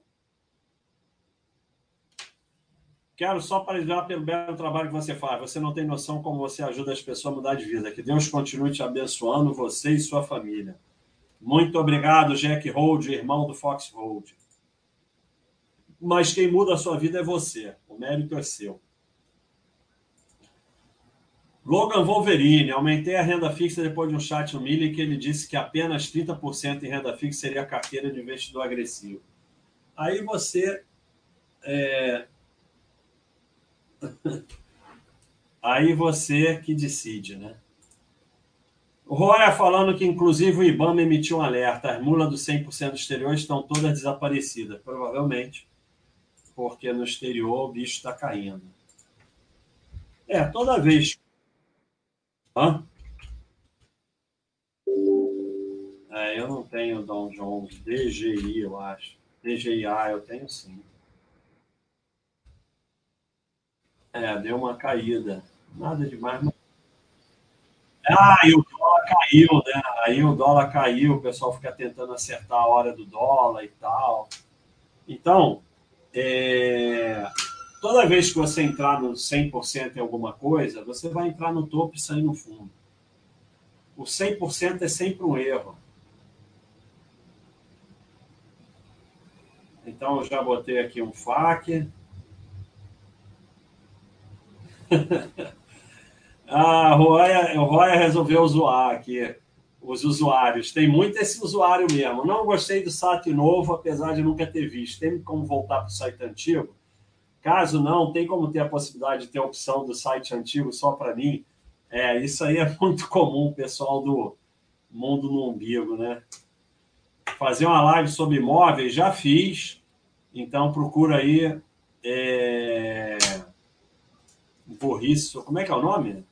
Quero só parabenizar pelo belo trabalho que você faz. Você não tem noção como você ajuda as pessoas a mudar de vida. Que Deus continue te abençoando, você e sua família. Muito obrigado, Jack Hold, irmão do Fox Hold mas quem muda a sua vida é você. O mérito é seu. Logan Wolverine, aumentei a renda fixa depois de um chat no Mille que ele disse que apenas 30% em renda fixa seria a carteira de investidor agressivo. Aí você. É... Aí você que decide, né? O Roya falando que, inclusive, o IBAMA emitiu um alerta. As mulas do 100% exterior estão todas desaparecidas. Provavelmente porque no exterior o bicho está caindo. É, toda vez. Hã? É, eu não tenho Dow Jones, DGI, eu acho. DGIA eu tenho sim. É, deu uma caída. Nada demais. Mas... Ah, e o dólar caiu, né? Aí o dólar caiu, o pessoal fica tentando acertar a hora do dólar e tal. Então, é, toda vez que você entrar no 100% em alguma coisa, você vai entrar no topo e sair no fundo. O 100% é sempre um erro. Então, eu já botei aqui um FAQ. <laughs> ah, o Roya, o Roya resolveu zoar aqui os usuários. Tem muito esse usuário mesmo. Não gostei do site novo, apesar de nunca ter visto. Tem como voltar para o site antigo? Caso não, tem como ter a possibilidade de ter a opção do site antigo só para mim? É, isso aí é <laughs> muito comum, pessoal do mundo no umbigo, né? Fazer uma live sobre imóveis, já fiz. Então procura aí. É... Burriço, como é que é o nome?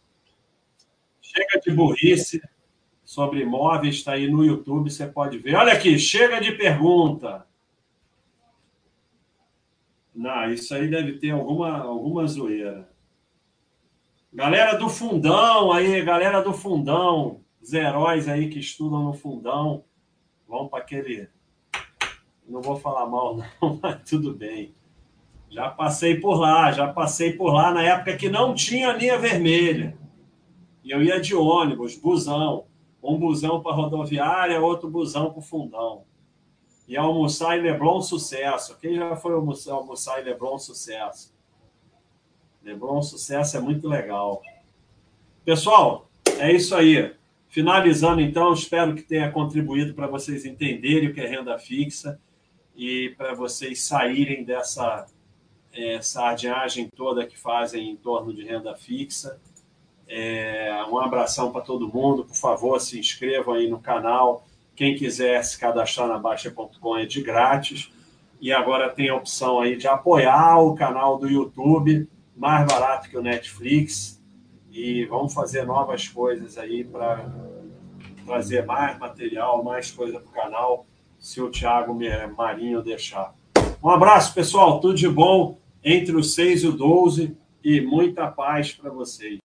Chega de burrice sobre imóveis, está aí no YouTube, você pode ver. Olha aqui, chega de pergunta. Não, isso aí deve ter alguma, alguma zoeira. Galera do fundão aí, galera do fundão, os heróis aí que estudam no fundão, vão para aquele. Não vou falar mal, <laughs> não, mas tudo bem. Já passei por lá, já passei por lá na época que não tinha linha vermelha. E eu ia de ônibus, busão. Um busão para rodoviária, outro busão para o fundão. E almoçar em Leblon, sucesso. Quem já foi almoçar, almoçar em Leblon, sucesso? Leblon, sucesso é muito legal. Pessoal, é isso aí. Finalizando, então, espero que tenha contribuído para vocês entenderem o que é renda fixa e para vocês saírem dessa é, sardinhagem toda que fazem em torno de renda fixa. É, um abração para todo mundo. Por favor, se inscrevam aí no canal. Quem quiser se cadastrar na Baixa.com é de grátis. E agora tem a opção aí de apoiar o canal do YouTube, mais barato que o Netflix. E vamos fazer novas coisas aí para trazer mais material, mais coisa para o canal, se o Thiago Marinho deixar. Um abraço, pessoal. Tudo de bom entre o 6 e o 12 e muita paz para vocês.